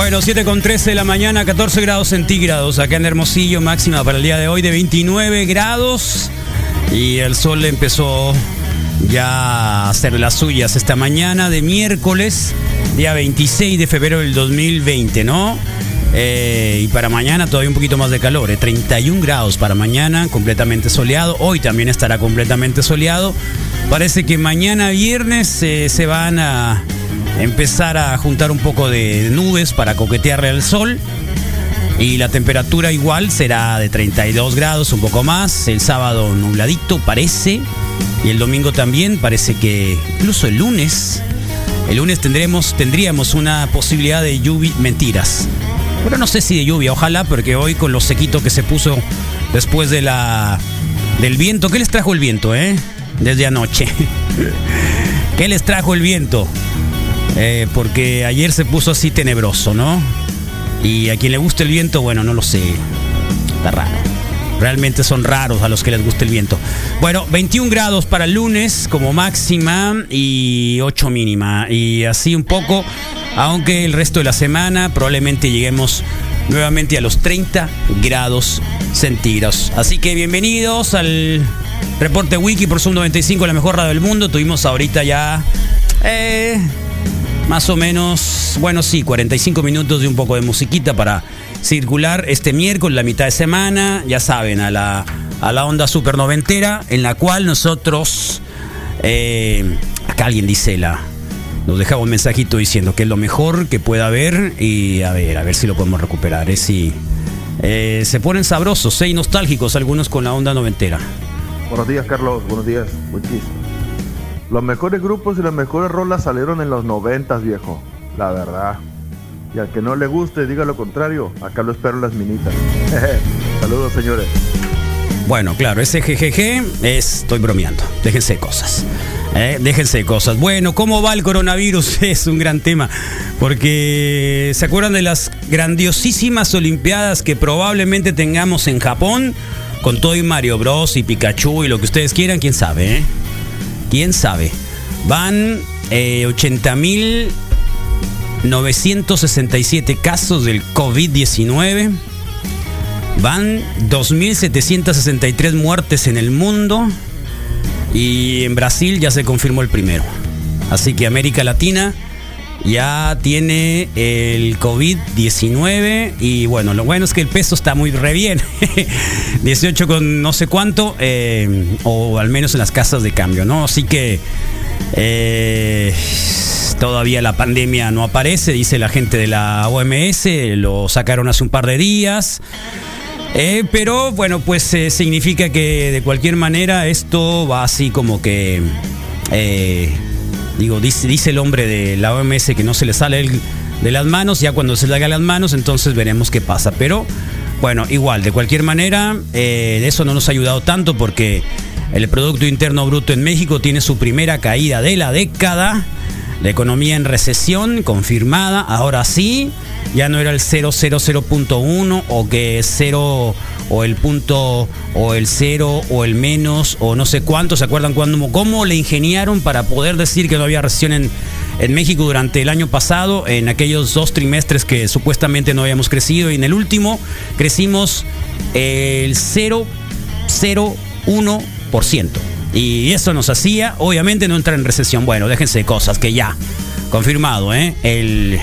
Bueno, 7 con 13 de la mañana, 14 grados centígrados acá en Hermosillo, máxima para el día de hoy de 29 grados. Y el sol empezó ya a hacer las suyas esta mañana de miércoles, día 26 de febrero del 2020, ¿no? Eh, y para mañana todavía un poquito más de calor, 31 grados para mañana, completamente soleado. Hoy también estará completamente soleado. Parece que mañana viernes eh, se van a empezar a juntar un poco de nubes para coquetearle al sol. Y la temperatura igual será de 32 grados, un poco más. El sábado nubladito parece. Y el domingo también parece que incluso el lunes. El lunes tendremos, tendríamos una posibilidad de lluvia. Mentiras. Pero no sé si de lluvia, ojalá, porque hoy con lo sequito que se puso después de la del viento. ¿Qué les trajo el viento, eh? Desde anoche. ¿Qué les trajo el viento? Eh, porque ayer se puso así tenebroso, ¿no? Y a quien le guste el viento, bueno, no lo sé. Está raro. Realmente son raros a los que les guste el viento. Bueno, 21 grados para el lunes como máxima y 8 mínima. Y así un poco, aunque el resto de la semana probablemente lleguemos nuevamente a los 30 grados centígrados. Así que bienvenidos al reporte Wiki por Zoom 95, la mejor radio del mundo. Tuvimos ahorita ya... Eh, más o menos, bueno, sí, 45 minutos de un poco de musiquita para circular este miércoles, la mitad de semana, ya saben, a la, a la onda super noventera, en la cual nosotros, eh, acá alguien dice la, nos dejaba un mensajito diciendo que es lo mejor que pueda haber y a ver, a ver si lo podemos recuperar, es si eh, se ponen sabrosos ¿eh? y nostálgicos algunos con la onda noventera. Buenos días, Carlos, buenos días, muchísimo. Los mejores grupos y las mejores rolas salieron en los noventas, viejo. La verdad. Y al que no le guste, diga lo contrario. Acá lo espero en las minitas. Saludos, señores. Bueno, claro, ese jejeje es. Estoy bromeando. Déjense cosas. ¿eh? déjense cosas. Bueno, ¿cómo va el coronavirus? Es un gran tema. Porque ¿se acuerdan de las grandiosísimas Olimpiadas que probablemente tengamos en Japón? Con todo y Mario Bros. y Pikachu y lo que ustedes quieran, quién sabe, ¿eh? Quién sabe. Van eh, 80.967 casos del COVID-19. Van 2.763 muertes en el mundo. Y en Brasil ya se confirmó el primero. Así que América Latina ya tiene el COVID-19 y bueno, lo bueno es que el peso está muy re bien. 18 con no sé cuánto, eh, o al menos en las casas de cambio, ¿no? Así que eh, todavía la pandemia no aparece, dice la gente de la OMS, lo sacaron hace un par de días. Eh, pero bueno, pues significa que de cualquier manera esto va así como que... Digo, dice, dice el hombre de la OMS que no se le sale de las manos, ya cuando se le haga las manos, entonces veremos qué pasa. Pero bueno, igual, de cualquier manera, eh, eso no nos ha ayudado tanto porque el Producto Interno Bruto en México tiene su primera caída de la década. La economía en recesión confirmada, ahora sí, ya no era el 000.1 o que 0 o el punto o el cero o el menos o no sé cuánto, ¿se acuerdan cuándo, cómo le ingeniaron para poder decir que no había recesión en, en México durante el año pasado, en aquellos dos trimestres que supuestamente no habíamos crecido y en el último crecimos el 0,01%. Y eso nos hacía, obviamente, no entrar en recesión. Bueno, déjense de cosas que ya, confirmado, ¿eh? El,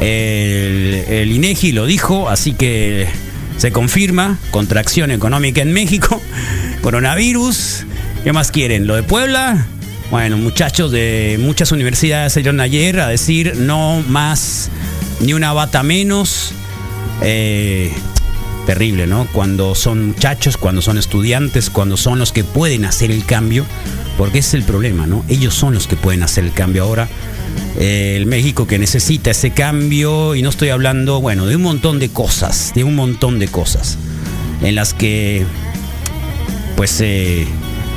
el, el INEGI lo dijo, así que se confirma, contracción económica en México, coronavirus. ¿Qué más quieren? ¿Lo de Puebla? Bueno, muchachos de muchas universidades salieron ayer a decir no más, ni una bata menos. Eh, terrible, ¿no? Cuando son muchachos, cuando son estudiantes, cuando son los que pueden hacer el cambio, porque ese es el problema, ¿no? Ellos son los que pueden hacer el cambio ahora. Eh, el México que necesita ese cambio, y no estoy hablando, bueno, de un montón de cosas, de un montón de cosas, en las que, pues, eh,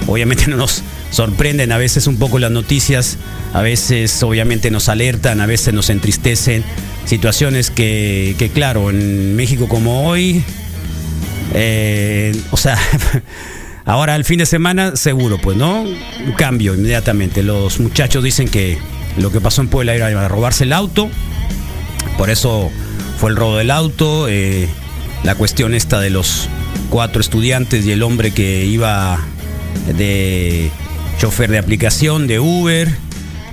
obviamente no nos sorprenden a veces un poco las noticias, a veces obviamente nos alertan, a veces nos entristecen, situaciones que, que claro, en México como hoy, eh, o sea, ahora el fin de semana seguro, pues, ¿no? Un cambio inmediatamente. Los muchachos dicen que lo que pasó en Puebla era robarse el auto, por eso fue el robo del auto, eh, la cuestión esta de los cuatro estudiantes y el hombre que iba de chofer de aplicación de Uber.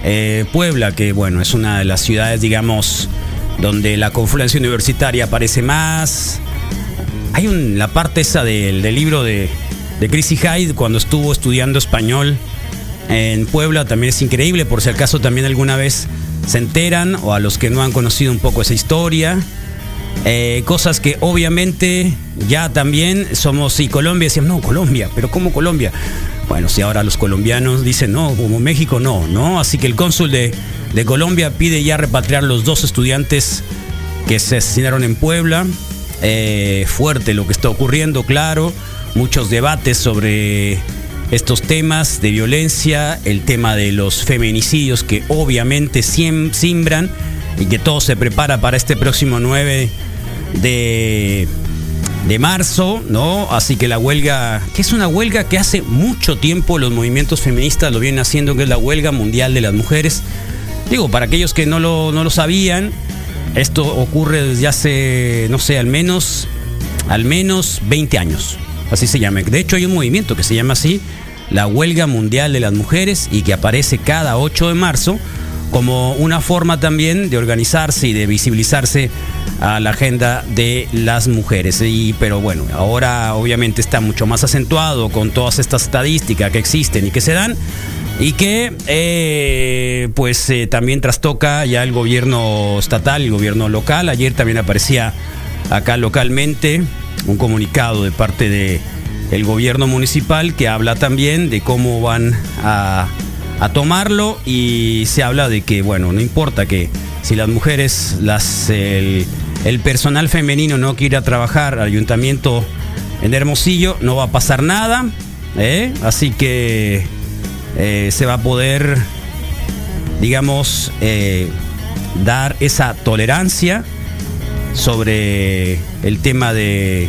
Eh, Puebla, que bueno, es una de las ciudades, digamos, donde la confluencia universitaria aparece más. Hay un, la parte esa del, libro de, de Chrissy Hyde cuando estuvo estudiando español en Puebla, también es increíble, por si acaso también alguna vez se enteran o a los que no han conocido un poco esa historia. Eh, cosas que obviamente ya también somos, y Colombia decían, no, Colombia, pero ¿cómo Colombia? Bueno, si ahora los colombianos dicen, no, como México no, ¿no? Así que el cónsul de, de Colombia pide ya repatriar los dos estudiantes que se asesinaron en Puebla. Eh, fuerte lo que está ocurriendo, claro. Muchos debates sobre estos temas de violencia, el tema de los feminicidios que obviamente simbran y que todo se prepara para este próximo 9 de, de marzo, ¿no? Así que la huelga, que es una huelga que hace mucho tiempo los movimientos feministas lo vienen haciendo, que es la huelga mundial de las mujeres. Digo, para aquellos que no lo, no lo sabían, esto ocurre desde hace, no sé, al menos, al menos 20 años. Así se llama. De hecho, hay un movimiento que se llama así, la Huelga Mundial de las Mujeres, y que aparece cada 8 de marzo como una forma también de organizarse y de visibilizarse a la agenda de las mujeres. Y, pero bueno, ahora obviamente está mucho más acentuado con todas estas estadísticas que existen y que se dan y que eh, pues eh, también trastoca ya el gobierno estatal el gobierno local. Ayer también aparecía acá localmente un comunicado de parte de el gobierno municipal que habla también de cómo van a, tomarlo y se habla de que bueno no importa que si las mujeres las el, personal femenino no quiere trabajar al ayuntamiento en Hermosillo no va a pasar nada ¿eh? así que eh, se va a poder digamos eh, dar esa tolerancia sobre el tema de,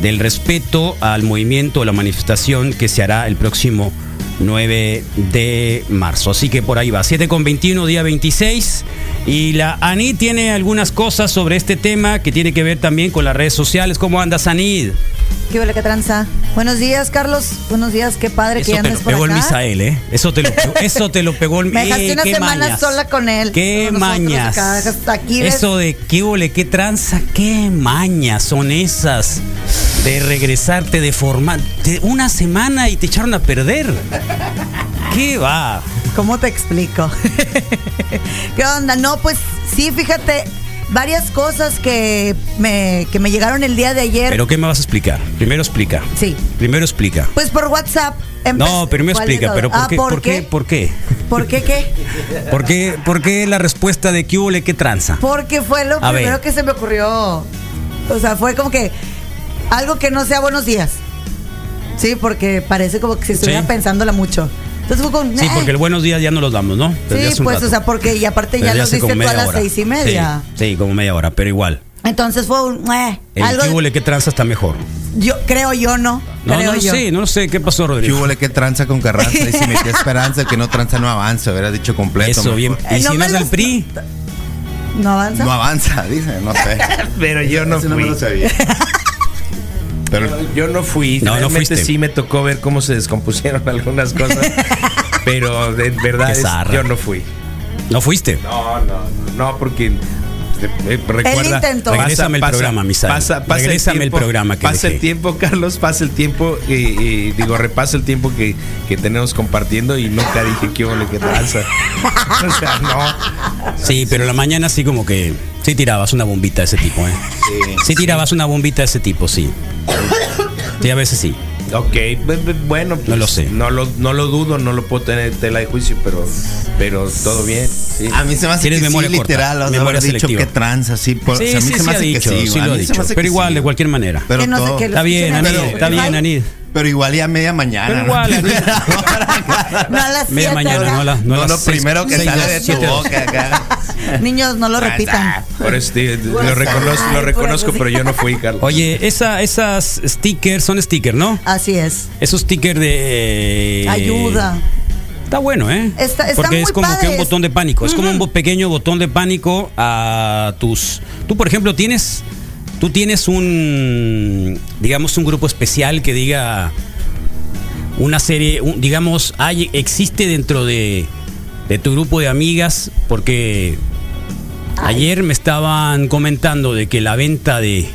del respeto al movimiento, la manifestación que se hará el próximo 9 de marzo. Así que por ahí va, 7 con 21, día 26. Y la Anid tiene algunas cosas sobre este tema que tiene que ver también con las redes sociales. ¿Cómo andas, Anid? ¿Qué huele, qué tranza? Buenos días, Carlos. Buenos días, qué padre Eso que te andes lo por pegó el. Misael, ¿eh? Eso te lo, eso te lo pegó el Me dejaste ¡Eh, una semana mañas! sola con él. ¡Qué Con mañas! acá, hasta aquí. Eso de qué ole, qué tranza, qué mañas son esas de regresarte de forma de una semana y te echaron a perder. ¿Qué va? ¿Cómo te explico? ¿Qué onda? No, pues sí, fíjate, varias cosas que me, que me llegaron el día de ayer. ¿Pero qué me vas a explicar? Primero explica. Sí. Primero explica. Pues por WhatsApp. No, primero ¿Cuál de explica, pero ¿por Ah, qué? ¿Por qué? ¿Por qué? ¿Por qué qué? ¿Por qué, por qué la respuesta de qué ole, qué tranza? Porque fue lo A primero ver. que se me ocurrió. O sea, fue como que algo que no sea buenos días. Sí, porque parece como que si estuviera Sí. pensándola mucho. Entonces fue como. Sí, "Eh". porque el buenos días ya no los damos, ¿no? Desde Sí, pues, rato. o sea, porque y aparte ya los diste tú a las hora. seis y media. Sí, sí, como media hora, pero igual. Entonces fue un. eh, El algo de- que tranza está mejor. yo creo yo no. No, creo no yo. sé, no lo sé. ¿Qué pasó, ¿Qué Rodrigo? hubo que tranza con Carranza? Y si metía esperanza, el que no tranza no avanza, hubiera dicho completo. Eso, mejor. bien. Eh, ¿Y no si no es del los- PRI? ¿No avanza? No avanza, dice, no sé. Pero yo no no me fui. lo sabía. Pero Yo no fui. No, no Realmente fuiste. sí me tocó ver cómo se descompusieron algunas cosas. pero de verdad Qué es- yo no fui. ¿No fuiste? No, no, no, porque eh, recuerda. intentó. Regrésame el programa, Misael. Pasa, pasa Regrésame el programa que pasa el dejé. tiempo, Carlos, pasa el tiempo y, y digo, repasa el tiempo que, que tenemos compartiendo y nunca dije que hubo que tranza. o sea, no. Sí, pero la mañana sí como que sí tirabas una bombita de ese tipo, ¿eh? Sí, tirabas una bombita de ese tipo, sí. Sí, a veces sí. Ok, bu- bu- bueno, pues, No lo sé. No lo, no lo dudo, no lo puedo tener en tela de juicio, pero, pero todo bien. sí. a mí se me hace Tienes que memoria sí, corta, literal, o sea, memoria dicho selectiva. que tranza, sí. Por, Sí, o sea, a mí sí, se sí me ha hace que dicho, sí. sí lo dicho. Pero igual, sí, de cualquier manera. Pero Que no sé todo- Está bien, Anid, está bien, Anid. Pero igual ya media mañana. Pero ¿no? igual, Anid. No a las Media mañana, no a la- no las lo primero que sale de tu boca acá. Niños, no lo repitan. Por eso te- lo reconozco, lo reconozco pues, pero yo no fui, Carlos. Oye, esa, esas stickers son stickers, ¿no? Así es. Esos stickers de... Ayuda. Está bueno, ¿eh? Está- Porque es como que un botón de pánico. Es como un pequeño botón de pánico a tus. Tú, por ejemplo, tienes. Tú tienes un. Digamos, un grupo especial que diga. Una serie. un- digamos, hay, existe dentro de. De tu grupo de amigas. Porque. Ayer me estaban comentando de que la venta de.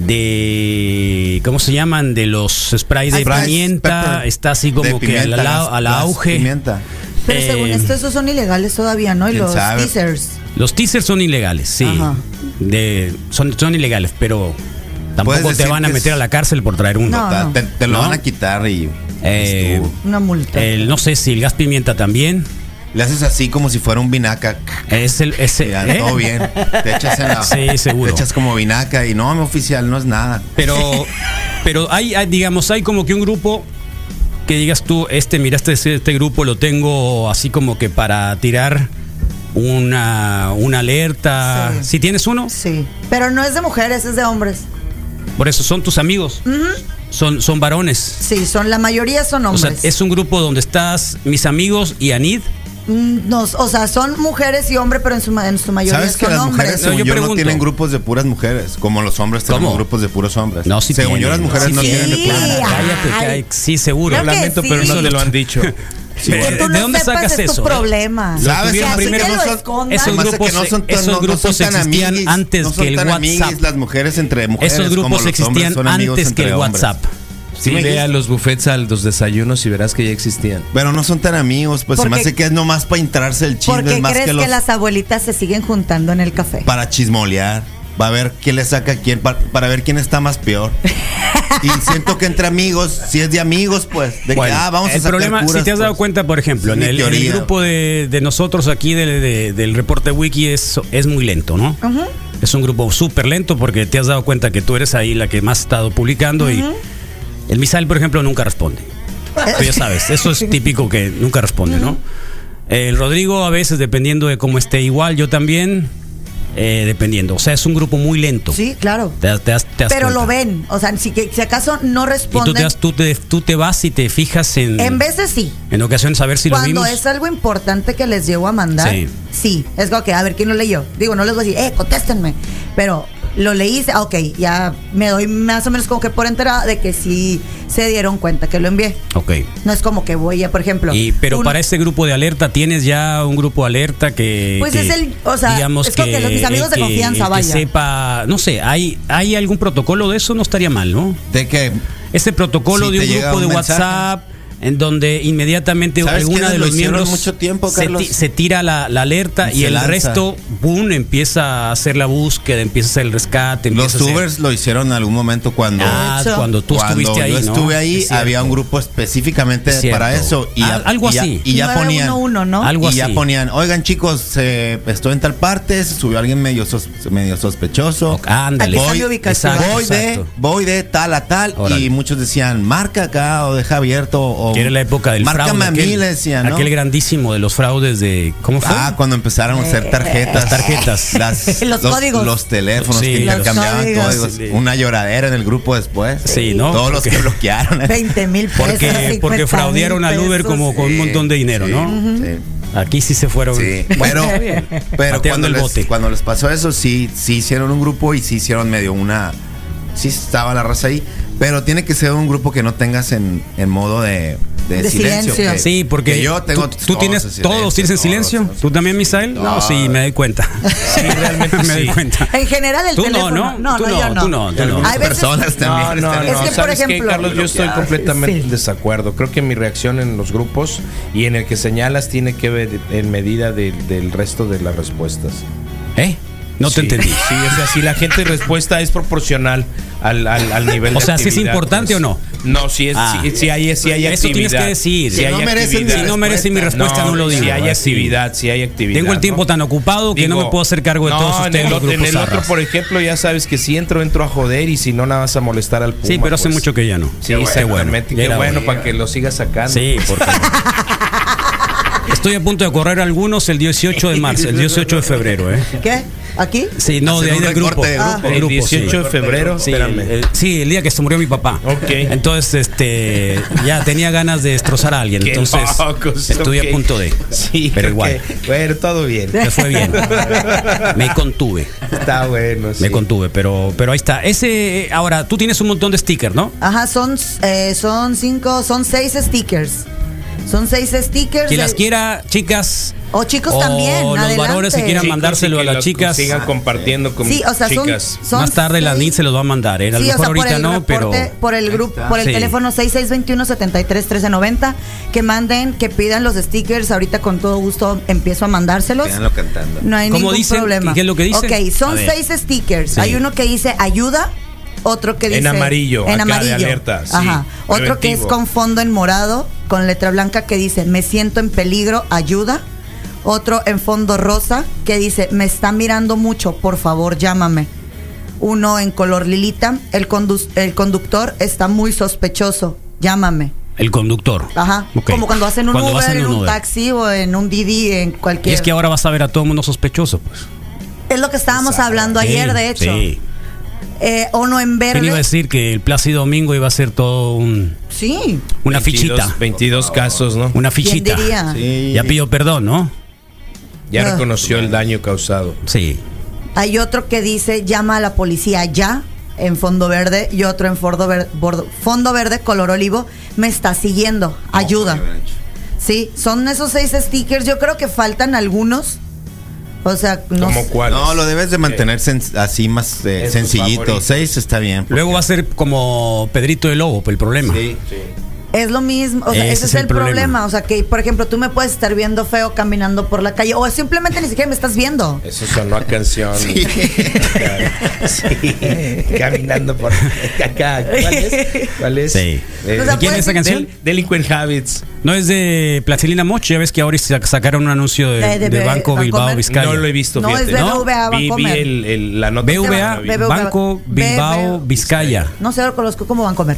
De. ¿Cómo se llaman? De los sprays de Sprays, pimienta. pepper. Está así como De que pimienta, a la, las- a la las auge. Pimienta. Pero Eh, según esto, esos son ilegales todavía, ¿no? Y ¿Quién los sabe? teasers. Los teasers son ilegales, sí. Ajá. De, son, son ilegales, pero tampoco te van a meter es- a la cárcel por traer uno. No. Te, te lo No. van a quitar y. Eh. Una multa. El- no sé si el gas pimienta también. Le haces así como si fuera un vinaca. Es el, ese, Ya, ¿eh? todo bien. Te echas en la. Sí, seguro. Te echas como vinaca y no, mi oficial, no es nada. Pero, pero hay, hay, digamos, hay como que un grupo que digas tú, este, mira, este, este grupo lo tengo así como que para tirar una, una alerta. Sí. Si tienes uno, Sí. Pero no es de mujeres, es de hombres. por eso son tus amigos. Son, son varones. Sí, son la mayoría son O sea, hombres. es un grupo donde estás mis amigos y Anid. Mm, nos- o sea, son mujeres y hombres, pero en su, en su mayoría ¿Sabes que son las hombres. mujeres, No, según yo yo, no pregunto. tienen grupos de puras mujeres? Como los hombres tenemos ¿Cómo? grupos de puros hombres. No, sí Según yo, las tienen, mujeres sí no tienen de tienen. puras Sí. Cállate, Ay. cállate. Sí, seguro. Que Lamento, sí. pero no te lo han dicho. Que ¿De- tú de no dónde sepas sacas es tu eso? problema. ¿Sabes? Que así primero que no son- esos grupos que no son tan- esos no- no grupos son existían amiguis, antes no son que el amiguis WhatsApp. las mujeres entre mujeres. Esos como grupos los hombres existían son amigos antes que el hombres. Sí, ve dijiste? a los buffets, a los desayunos y verás que ya existían. Pero no son tan amigos, pues se me Porque- hace que es nomás para entrarse el chisme, ¿Por qué es más crees que que, los las abuelitas se siguen juntando en el café? para chismolear. Va a ver quién le saca a quién, pa- para, ver quién está más peor. y siento que entre amigos, si es de amigos, pues, de Bueno, que ah, vamos a el sacar problema, curas, si te has dado pues. cuenta, por ejemplo, en el, en el teoría. grupo de, de nosotros aquí de- de- del reporte wiki es, es muy lento, ¿no? Ujú. Es un grupo súper lento porque te has dado cuenta que tú eres ahí la que más ha estado publicando y el Misael, por ejemplo, nunca responde. Tú ya sabes, eso es típico que nunca responde, ¿no? El Rodrigo a veces, dependiendo de cómo esté igual, yo también, eh, dependiendo. O sea, es un grupo muy lento. Sí, claro. Te, das- te das- te das Pero cuenta. lo ven. O sea, si, que- si acaso no Y tú te, responden. das- tú, te, tú te vas y te fijas en, En veces sí. en ocasiones a ver si lo Cuando vimos. es algo importante que les llego a mandar, Sí. sí. Es como que, a ver, ¿quién lo leyó? Digo, no les voy a decir, eh, contéstenme. Pero lo leí, ah, ok, ya me doy más o menos como que por enterada de que sí se dieron cuenta que lo envié. Ok. No es como que voy a, por ejemplo. Y, pero un- para este grupo de alerta, ¿tienes ya un grupo de alerta que. Pues que, es el- o sea, es como que los- mis amigos de que- confianza, el que vaya. sepa, no sé, ¿hay, ¿hay algún protocolo de eso? No estaría mal, ¿no? De que Este protocolo Si de un grupo de mensaje. WhatsApp en donde inmediatamente ¿Sabes alguna quiénes de lo los miembros mucho tiempo, se, se tira la, la alerta Y y, el lanza. resto, boom, empieza a hacer la búsqueda, empieza a hacer el rescate. los a hacer- lo hicieron en algún momento cuando Ah, cuando tú cuando estuviste ahí. yo ¿no? estuve ahí, Es había un grupo específicamente Es para eso. Y ya- Al- algo y ya- así. Y ya ponían. 911, ¿no? Algo y ya así. ponían, oigan chicos, eh, estoy en tal parte, se subió alguien medio, sos- medio sospechoso. Ok, ándale. Voy. Exacto, voy de, voy de tal a tal Órale. y muchos decían marca acá o deja abierto o, o Que era la época del Márcame fraude. a mí, aquel- le decían, ¿no? Aquel grandísimo de los fraudes de. ¿Cómo fue? Ah, cuando empezaron a usar tarjetas. Las tarjetas. Las- Los códigos. Los teléfonos Sí, que intercambiaban códigos. códigos. Sí. Una lloradera en el grupo después. Sí, ¿no? Todos los que bloquearon. 20 mil pesos. porque, 50 porque fraudearon al Uber como con un montón de dinero, Sí, ¿no? sí. Aquí sí se fueron. Sí, pero, cuando, el les, bote. cuando les pasó eso, sí, sí hicieron un grupo y sí hicieron medio una. Sí estaba la raza ahí, pero tiene que ser un grupo que no tengas en, en modo de, de De silencio. silencio. que- Sí, porque que yo tengo tú, tú tienes en todos tienes en silencio, todos. ¿Tú también, Misael? No, No. sí, me doy cuenta. Sí, realmente me doy cuenta. En general el Tú no, teléfono. ¿no? Tú no, no, yo no. tú no, tú no. Hay personas también. No, no, no. Es que, por ¿Sabes qué, ejemplo, Carlos? Yo estoy completamente Sí. en desacuerdo. Creo que mi reacción en los grupos y en el que señalas tiene que ver en medida de- del resto de las respuestas. ¿Eh? No te Sí, entendí. Sí, o sea, si la gente respuesta es proporcional al, al, al nivel O de sea, ¿sí es importante pues. o no? No, si es, Ah. si, si hay, si hay Eso tienes actividad. que decir. Si Si no merecen actividad. mi Si no merece mi respuesta, no, lo digo. Si hay así. actividad, si hay actividad. Tengo el tiempo ¿no? tan ocupado que no me puedo hacer cargo de no, todos ustedes. En el, otro- en el otro, por ejemplo, ya sabes que si entro, entro a joder y si no, nada vas a molestar al Puma. Sí, pero hace pues. mucho que ya no. Sí, Qué bueno. Qué bueno, bueno. para que lo sigas sacando. Sí, porque. Estoy a punto de correr algunos el 18 de marzo, el 18 de febrero, ¿eh? ¿Qué? ¿Aquí? Sí, no, de ahí un del grupo. de Ah. grupo. Del El grupo, 18 sí. de febrero, Sí, espérame. el, sí, el día que se murió mi papá. Ok. Entonces, este, ya tenía ganas de destrozar a alguien. Qué Entonces, locos, estuve a punto de. Sí, pero igual, Bueno, todo bien. me fue bien. Me contuve. Está bueno, sí. Me contuve, pero, pero ahí está. Ese, ahora, tú tienes un montón de stickers, ¿no? Ajá, son, eh, son cinco, son seis stickers. Son seis stickers. Quien las quiera, chicas. O chicos o también, los adelante. varones que quieran Chicos, mandárselo a las chicas. Sigan compartiendo con Sí, o sea, son, chicas. son Más tarde la seis- NIT se los va a mandar, ¿eh? A lo Sí, o mejor sea, ahorita el no, pero. por el grupo, por el Sí. teléfono 6621-731390, que manden, que pidan los stickers. Ahorita con todo gusto empiezo a mandárselos. Quédanlo cantando. No hay ¿Cómo ningún dicen? problema. ¿Qué es lo que dice? Ok, son seis stickers. Sí. Hay uno que dice ayuda, otro que En dice amarillo, en acá de amarillo. alerta, sí, Ajá. Otro que es con fondo en morado, con letra blanca que dice me siento en peligro, ayuda. Otro en fondo rosa que dice me está mirando mucho, por favor llámame. Uno en color lilita, el, condu- el conductor está muy sospechoso, llámame. El conductor. Ajá. Como cuando hacen un Cuando Uber, en un Uber. taxi o en un Didi, en Y cualquier. es que ahora vas a ver a todo el mundo sospechoso, pues. Es lo que estábamos hablando ayer, de hecho. Sí. Eh, o no en ¿Quién iba a verde. decir que el Plácido Domingo iba a ser todo un, Sí. una 22, fichita? 22 casos, ¿no? Una ¿Quién fichita. diría? Sí. Ya pidió perdón, ¿no? Ya Ah. reconoció el daño causado. Sí. Hay otro que dice llama a la policía ya en fondo verde y otro en fondo verde, fondo verde color olivo me está siguiendo. Ayuda. Sí, son esos seis stickers. Yo creo que faltan algunos. O sea, no ¿Cómo sé. cuál? No, lo debes de mantener sen- así más eh, sencillito. favoritos. Seis está bien. Luego va a ser como Pedrito el Lobo, el problema. Sí. Es lo mismo, o sea, Ese ese, es el el problema. problema. O sea, que por ejemplo, tú me puedes estar viendo feo caminando por la calle o simplemente ni siquiera me estás viendo. Eso sonó a canción. Sí. Caminando por acá. ¿Cuál es? ¿Cuál es? Sí. Eh, O sea, ¿De quién es esa canción? Del- Delinquent Habits. No es de Plastilina Moch, ya ves que ahora sa- sacaron un anuncio de, De- de- de Banco Bancomer. Bilbao Vizcaya. No lo he visto, No, fíjate. es ¿no? BBVA Vi, el, el- la nota. BBVA. Banco Bilbao. Vizcaya. No sé, lo conozco como Bancomer.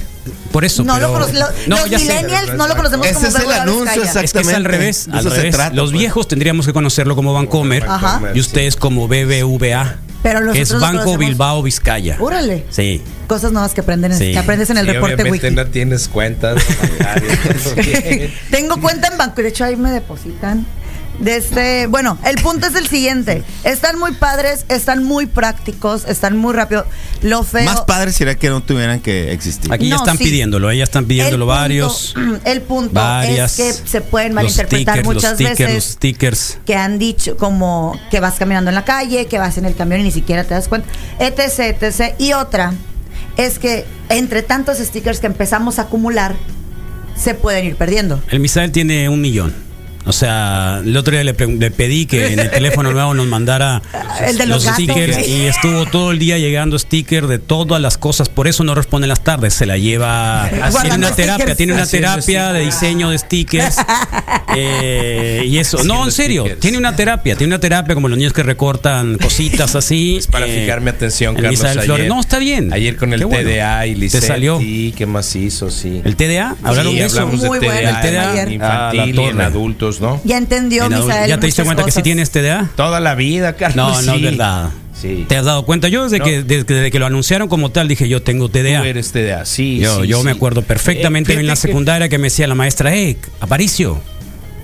Por eso. No pero- lo conozco. lo- No, los ya sé. millennials no lo conocemos Ese como es el anuncio. Es que es al revés. De Al eso se revés. trata, Los pues. viejos tendríamos que conocerlo como Bancomer. Ajá. Y ustedes como BBVA. Pero nosotros es lo Banco Bilbao Vizcaya. Órale. Sí. Cosas nuevas que aprenden, Sí. que aprendes en el Sí, reporte obviamente wiki. no tienes cuentas. Tengo cuenta en banco, de hecho ahí me depositan. De este, bueno, el punto es el siguiente. Están muy padres, están muy prácticos, están muy rápido. Lo feo. Más padre sería que no tuvieran que existir. Aquí ya están sí. pidiéndolo, ¿eh? ya están pidiéndolo el punto- varios. El punto varias. es que se pueden Los malinterpretar stickers, muchas los stickers, veces. Los stickers. que han dicho como que vas caminando en la calle, que vas en el camión y ni siquiera te das cuenta, etc, etc. Y otra es que entre tantos stickers que empezamos a acumular, se pueden ir perdiendo. El Misael tiene un millón. O sea, el otro día le, pedí que en el teléfono nuevo nos mandara El de los stickers y estuvo todo el día llegando stickers de todas las cosas. Por eso no responde en las tardes. Se la lleva. Tiene una terapia, stickers. tiene una Haciendo terapia de diseño de stickers. Eh, y eso. No, en serio. stickers. Tiene una terapia. Tiene una terapia como los niños que recortan cositas así. Es para eh, fijarme atención, en Carlos. Ayer. Flores. No, está bien. Ayer con el bueno. TDA y Te Lisette. salió. Sí, ¿qué más hizo? Sí. ¿El TDA? ¿Hablaron Sí, de eso? hablamos de Muy TDA, bueno el TDA. en infantil Ah, la y en torre. Adultos, ¿no? Ya entendió, En. Misael. ¿Ya te diste cuenta que sí cosas. tienes TDA? Toda la vida, Carlos. No, no sí. es verdad. Sí. ¿Te has dado cuenta? Yo desde, No. que, desde, que- desde que lo anunciaron como tal dije yo tengo TDA. Tú eres TDA, sí. yo sí, yo sí. me acuerdo perfectamente Eh, en la fíjate que- secundaria que me decía la maestra, hey, Aparicio,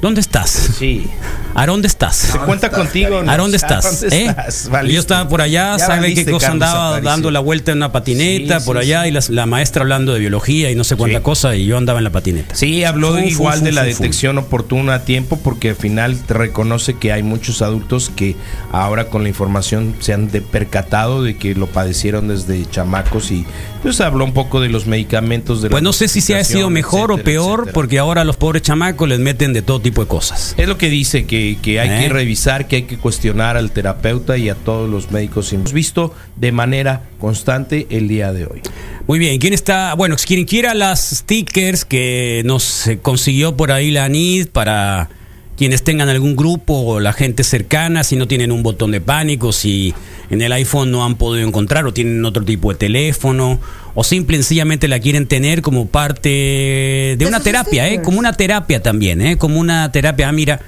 ¿dónde estás? Sí. ¿A dónde estás? ¿Se cuenta contigo? ¿A dónde estás? ¿A dónde ¿Eh? estás? Yo estaba por allá, Ya sabe qué cosa Carlos andaba Aparicio. dando la vuelta en una patineta Sí, por sí, allá sí. y las- la, maestra hablando de biología y no sé cuánta Sí. cosa y yo andaba en la patineta. Sí, habló Fum, igual fum, de la fum, fum. detección oportuna a tiempo porque al final te reconoce que hay muchos adultos que ahora con la información se han de- percatado de que lo padecieron desde chamacos y pues habló un poco de los medicamentos de la Pues no sé si se ha sido mejor o peor etcétera. porque ahora a los pobres chamacos les meten de todo tipo de cosas. Es lo que dice, que, que hay ¿Eh? que revisar, que hay que cuestionar al terapeuta y a todos los médicos. Hemos visto de manera constante el día de hoy. Muy bien, ¿quién está? Bueno, quien quiera las stickers que nos eh, consiguió por ahí la ANID para quienes tengan algún grupo o la gente cercana, si no tienen un botón de pánico, si en el iPhone no han podido encontrar o tienen otro tipo de teléfono o simple y sencillamente la quieren tener como parte de, De una terapia, ¿eh? Como una terapia también, ¿eh? Como una terapia, ah, mira,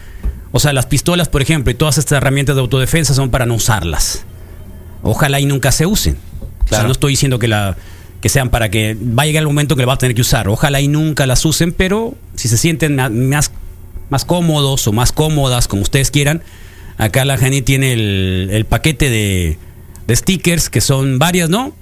o sea, las pistolas, por ejemplo, y todas estas herramientas de autodefensa son para no usarlas. Ojalá y nunca se usen. O sea, no estoy diciendo que la que sean para que va a llegar el momento que la va a tener que usar. Ojalá y nunca las usen, pero si se sienten más, más cómodos o más cómodas, como ustedes quieran, acá la Jenny tiene el, el paquete de, de stickers, que son varias, ¿no?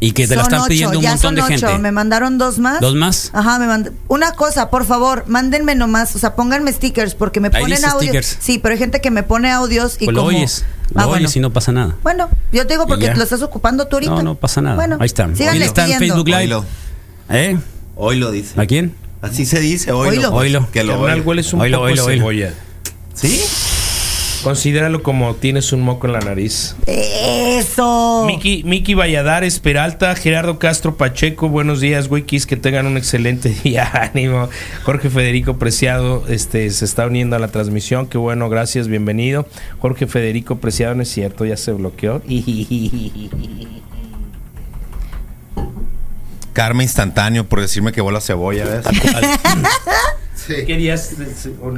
Y que te la están ocho, pidiendo un ya montón son de ocho. gente. Me mandaron dos más. ¿Dos más? Ajá, me mand- Una cosa, por favor, mándenme nomás, o sea, pónganme stickers porque me Ahí ponen audios. stickers. Sí, pero hay gente que me pone audios y Pues lo como oyes, lo Ah, bueno. oyes y no pasa nada. Bueno, yo te digo porque lo estás ocupando tú ahorita. No, no pasa nada. Bueno, Ahí está. síganle Hoy está en pidiendo. Facebook Live. Oílo. ¿Eh? Hoy lo dice. ¿A quién? Así se dice, oílo. Oílo. pues, Oílo. Que lo hueles un Oílo, poco oílo. cebolla. ¿Sí? Considéralo como tienes un moco en la nariz. Eso. Miki, Miki Valladares, Peralta, Gerardo Castro Pacheco, buenos días, Wikis, que tengan un excelente día, ánimo. Jorge Federico Preciado este, se está uniendo a la transmisión, qué bueno, gracias, bienvenido. Jorge Federico Preciado, no es cierto, ya se bloqueó. Karma instantáneo por decirme que vuela cebolla, ¿ves? Querías...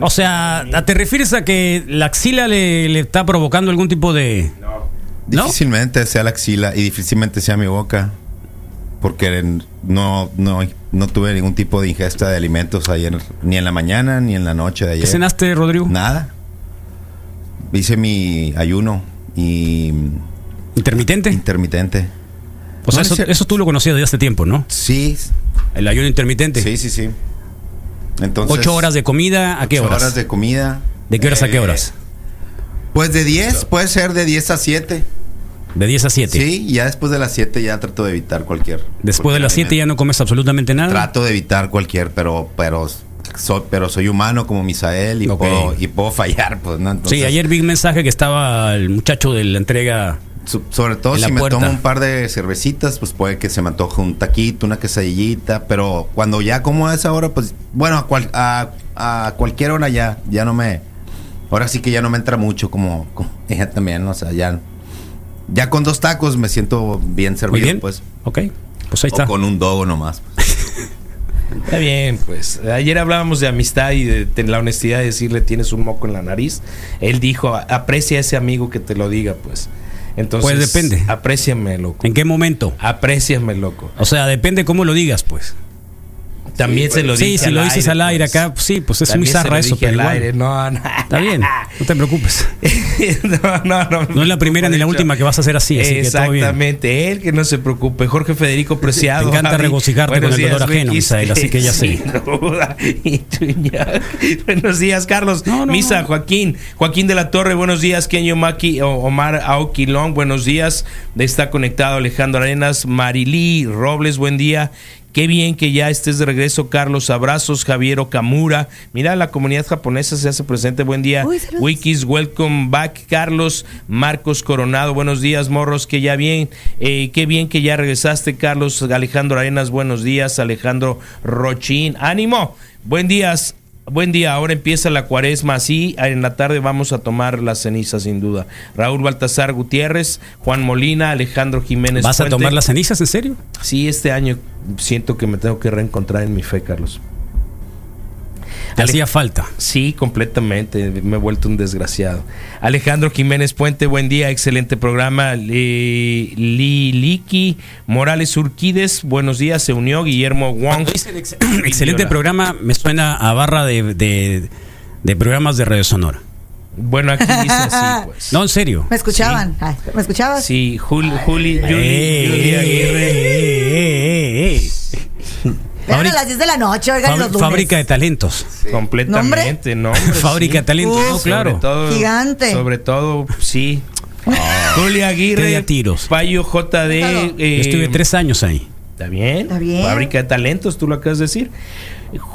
O sea, ¿te refieres a que la axila le, le está provocando algún tipo de... No. ¿No? Difícilmente sea la axila y difícilmente sea mi boca. Porque no, no, no tuve ningún tipo de ingesta de alimentos ayer, ni en la mañana, ni en la noche de ¿Qué ayer. cenaste, Rodrigo? Nada. Hice mi ayuno y ¿Intermitente? intermitente. O sea, No, eso, ese- eso tú lo conocías desde hace tiempo, ¿no? Sí, El ayuno intermitente. sí, sí, sí. Entonces, ¿Ocho horas de comida? ¿A qué ocho horas? horas de comida. ¿De qué horas a qué Eh, horas? Pues de 10, puede ser de 10 a 7. De 10 a 7. Sí, ya después de las 7 ya trato de evitar cualquier. Después de las 7 ya no comes absolutamente nada. Trato de evitar cualquier, pero pero soy, pero soy humano como Misael y, puedo, y puedo fallar, pues, ¿no? Entonces, sí, ayer vi un mensaje que estaba el muchacho de la entrega. So- sobre todo si me tomo un par de cervecitas, pues puede que se me antoje un taquito, una quesadillita, pero cuando ya como a esa hora, pues, bueno, a, cual- a, a cualquier hora ya, ya no me, ahora sí que ya no me entra mucho como, como ella también, o sea, ya, ya con dos tacos me siento bien Muy servido, bien. pues, Ok, pues ahí está. o con un dogo nomás. Está bien, pues. Ayer hablábamos de amistad y de, de la honestidad de decirle tienes un moco en la nariz. Él dijo, aprecia a ese amigo que te lo diga, pues. Entonces, Pues depende. Apréciame, loco. ¿En qué momento? Apréciame, loco. O sea, depende cómo lo digas, pues. También se lo Sí, dije si lo dices al aire pues. acá, pues sí, pues es muy zarra lo eso, pero igual. aire. No, no. Está bien, no te preocupes. no, no, no. No es la primera ni la última que vas a hacer así, así que todo bien. Exactamente, él que no se preocupe. Jorge Federico Preciado. Te encanta regocijarte Buenos con el dolor días, ajeno. Misael, así que ya sé. Buenos días, Carlos. No, no, Misa. Joaquín. Joaquín de la Torre, buenos días. Kenyo Maki, Omar Aoquilón, buenos días. Está conectado Alejandro Arenas. Marilí Robles, buen día. Qué bien que ya estés de regreso, Carlos. Abrazos, Javier Okamura. Mira, la comunidad japonesa se hace presente. Buen día. Uy. Wikis, welcome back, Carlos. Marcos Coronado, buenos días, morros. Que ya bien, eh, qué bien que ya regresaste, Carlos. Alejandro Arenas, buenos días. Alejandro Rochín, ánimo. Buen días. Buen día, ahora empieza la cuaresma, sí, en la tarde vamos a tomar la ceniza sin duda. Raúl Baltasar Gutiérrez, Juan Molina, Alejandro Jiménez. ¿Vas a tomar las cenizas en serio? Sí, este año siento que me tengo que reencontrar en mi fe, Carlos. Te Ale- hacía falta. Sí, completamente. Me he vuelto un desgraciado. Alejandro Jiménez Puente, buen día, excelente programa. Li- Liliki Morales Urquides, buenos días. Se unió Guillermo Wong. Excelente programa, me suena a barra de, de- de programas de Radio Sonora. Bueno, aquí dice así, pues. No, en serio. ¿Me escuchaban? Ay, ¿Me escuchabas? Sí, Juli, Juli, Juli, Eh, Juli Aguirre. Eran Fabri- a las 10 de la noche, oigan, los lunes. fábrica de talentos. Completamente, ¿no? Fábrica sí. de talentos, Uf. no, claro. Sobre todo, Gigante. Sobre todo, sí. Julia Qué Aguirre, tiros. Payo JD. Eh, Yo estuve tres años ahí. Está bien. Está bien. Fábrica de talentos, tú lo acabas de decir.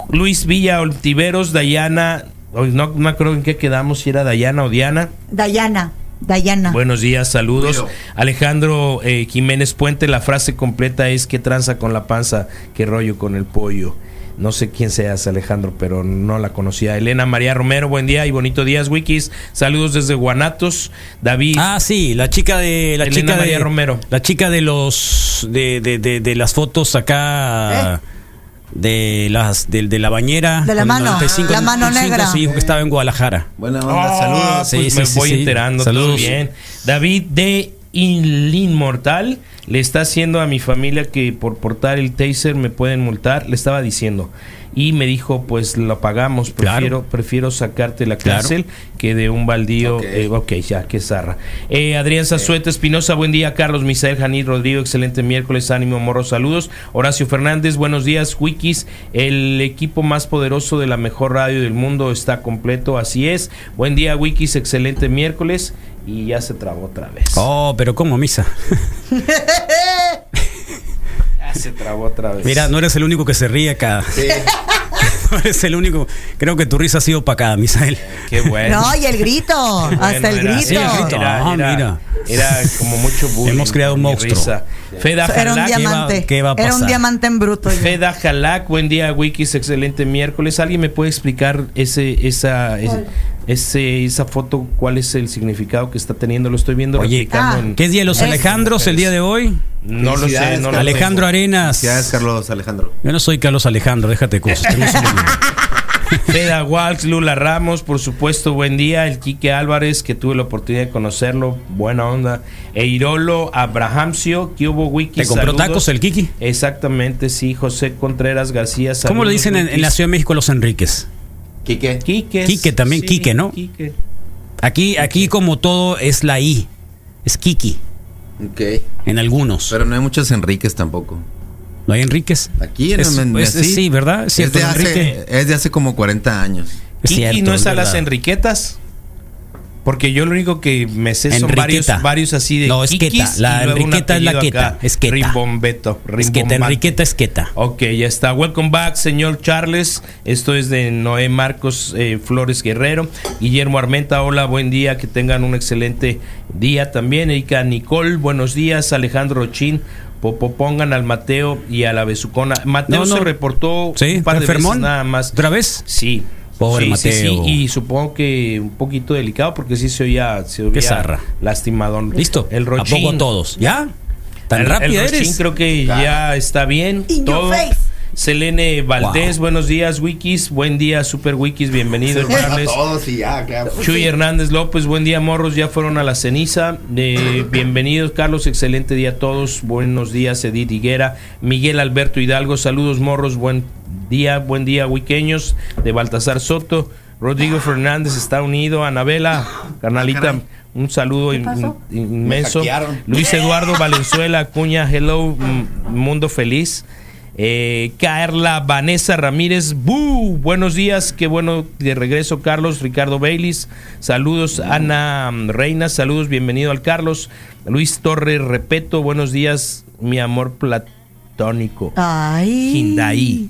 Luis Villa Oltiveros, Dayana. hoy No no me acuerdo en qué quedamos, si era Dayana o Diana. Dayana. Dayana. Buenos días, saludos. Alejandro eh, Jiménez Puente, la frase completa es ¿qué tranza con la panza? ¿Qué rollo con el pollo? No sé quién seas, Alejandro, pero no la conocía. Elena María Romero, buen día y bonito días, Wikis. Saludos desde Guanatos. David. Ah, sí, la chica de la Elena chica María de Romero. La chica de los de, de, de, de las fotos acá de las de, de la bañera De la mano, 95, la mano 95, negra. Sí, dijo que estaba en Guadalajara. Buena onda, Ah, saludos. Sí, pues sí, me sí, voy sí. enterando todo Saludos. bien. David de Inmortal le está haciendo a mi familia que por portar el taser me pueden multar, le estaba diciendo. Y me dijo, pues lo pagamos, Claro. prefiero, prefiero sacarte de la Claro. cárcel que de un baldío. Ok. Eh, ok, ya, qué zarra. Eh, Adrián Zazueta Espinosa, buen día. Carlos Misael Janir Rodrigo, excelente miércoles, ánimo, morro, saludos. Horacio Fernández, buenos días, Wikis. El equipo más poderoso de la mejor radio del mundo está completo, así es. Buen día, Wikis, excelente miércoles. Y ya se trabó otra vez. Oh, pero ¿cómo misa? Se trabó otra vez. Mira, no eres el único que se ríe acá. no eres el único. Creo que tu risa ha sido opacada, Misael. Qué bueno. No, y el grito. Bueno, hasta el grito. Sí, el grito. Era, Ah, mira. era como mucho bullying. Hemos creado un monstruo. risa. Feda Era un Jalak, diamante. qué va a Era un pasar? diamante en bruto. ya. Feda Jalak, buen día, Wikis, excelente miércoles. ¿Alguien me puede explicar ese, esa, ese, ese- esa foto, cuál es el significado que está teniendo? Lo estoy viendo Oye, ah, en- ¿Qué es día de los Alejandros el día de hoy? No lo sé, no lo Alejandro tengo. Arenas. Felicidades, Carlos Alejandro. Yo no soy Carlos Alejandro, déjate cosas. Feda Walks, Lula Ramos, por supuesto, buen día. El Quique Álvarez, que tuve la oportunidad de conocerlo, buena onda. Eirolo Abrahamcio, que hubo Wikis. ¿Te compró saludos. tacos el Kiki? Exactamente, sí. José Contreras García. ¿Cómo saludos, le dicen en, en la. Ciudad de México los Enríquez? Quique. Quique. Quique también, Quique, ¿no? Quique. Aquí, aquí como todo es la I. Es Kiki. Ok. En algunos. Pero no hay muchos Enríquez tampoco. ¿No hay Enríquez? Aquí en Es- en- es- sí. sí, ¿verdad? Es cierto, de hace, Enrique. es de hace como 40 años. Es Kiki cierto, no es, a las. Enriquetas. Porque yo lo único que me sé son Enriqueta. varios, varios así de No, es Queta. La Enriqueta es la Queta, acá, es Queta. Rimbombeto. Es Queta, Rimbombante. Enriqueta es Queta. Ok, ya está. Welcome back, señor Charles. Esto es de Noé Marcos eh, Flores Guerrero. Guillermo Armenta, hola, buen día. Que tengan un excelente día también. Erika Nicole, buenos días. Alejandro Rochín. Popo, pongan al Mateo y a la Besucona. Mateo No, no. se reportó Sí, un par de veces nada más. ¿Otra vez? Sí. Pobre Sí, sí, sí, Mateo. Y supongo que un poquito delicado porque sí se oía, se oía zarra. lastimadón. ¿Listo? El ¿A Rochín. poco todos? ¿Ya? ¿Tan el, rápido el Rochín eres? creo que ya está bien. In your todo. face. Selene Valdés, Wow. buenos días, Wikis. Buen día, Super Wikis. Bienvenido, Charles. todos y ya, claro. Chuy Hernández López, buen día, morros. Ya fueron a la ceniza. Eh, bienvenidos, Carlos. Excelente día a todos. Buenos días, Edith Higuera. Miguel Alberto Hidalgo, saludos, morros. Buen día, buen día, huiqueños. De Baltasar Soto. Rodrigo Fernández está unido. Anabela, carnalita, caray. un saludo in- pasó? in- inmenso. Luis Eduardo Valenzuela Acuña, hello, mundo feliz. Eh, Carla Vanessa Ramírez, ¡bu! buenos días, qué bueno de regreso, Carlos. Ricardo Baylis, saludos, Ana Reina, saludos, bienvenido al Carlos. Luis Torres Repeto, buenos días, mi amor tónico. Ay. Hyundai.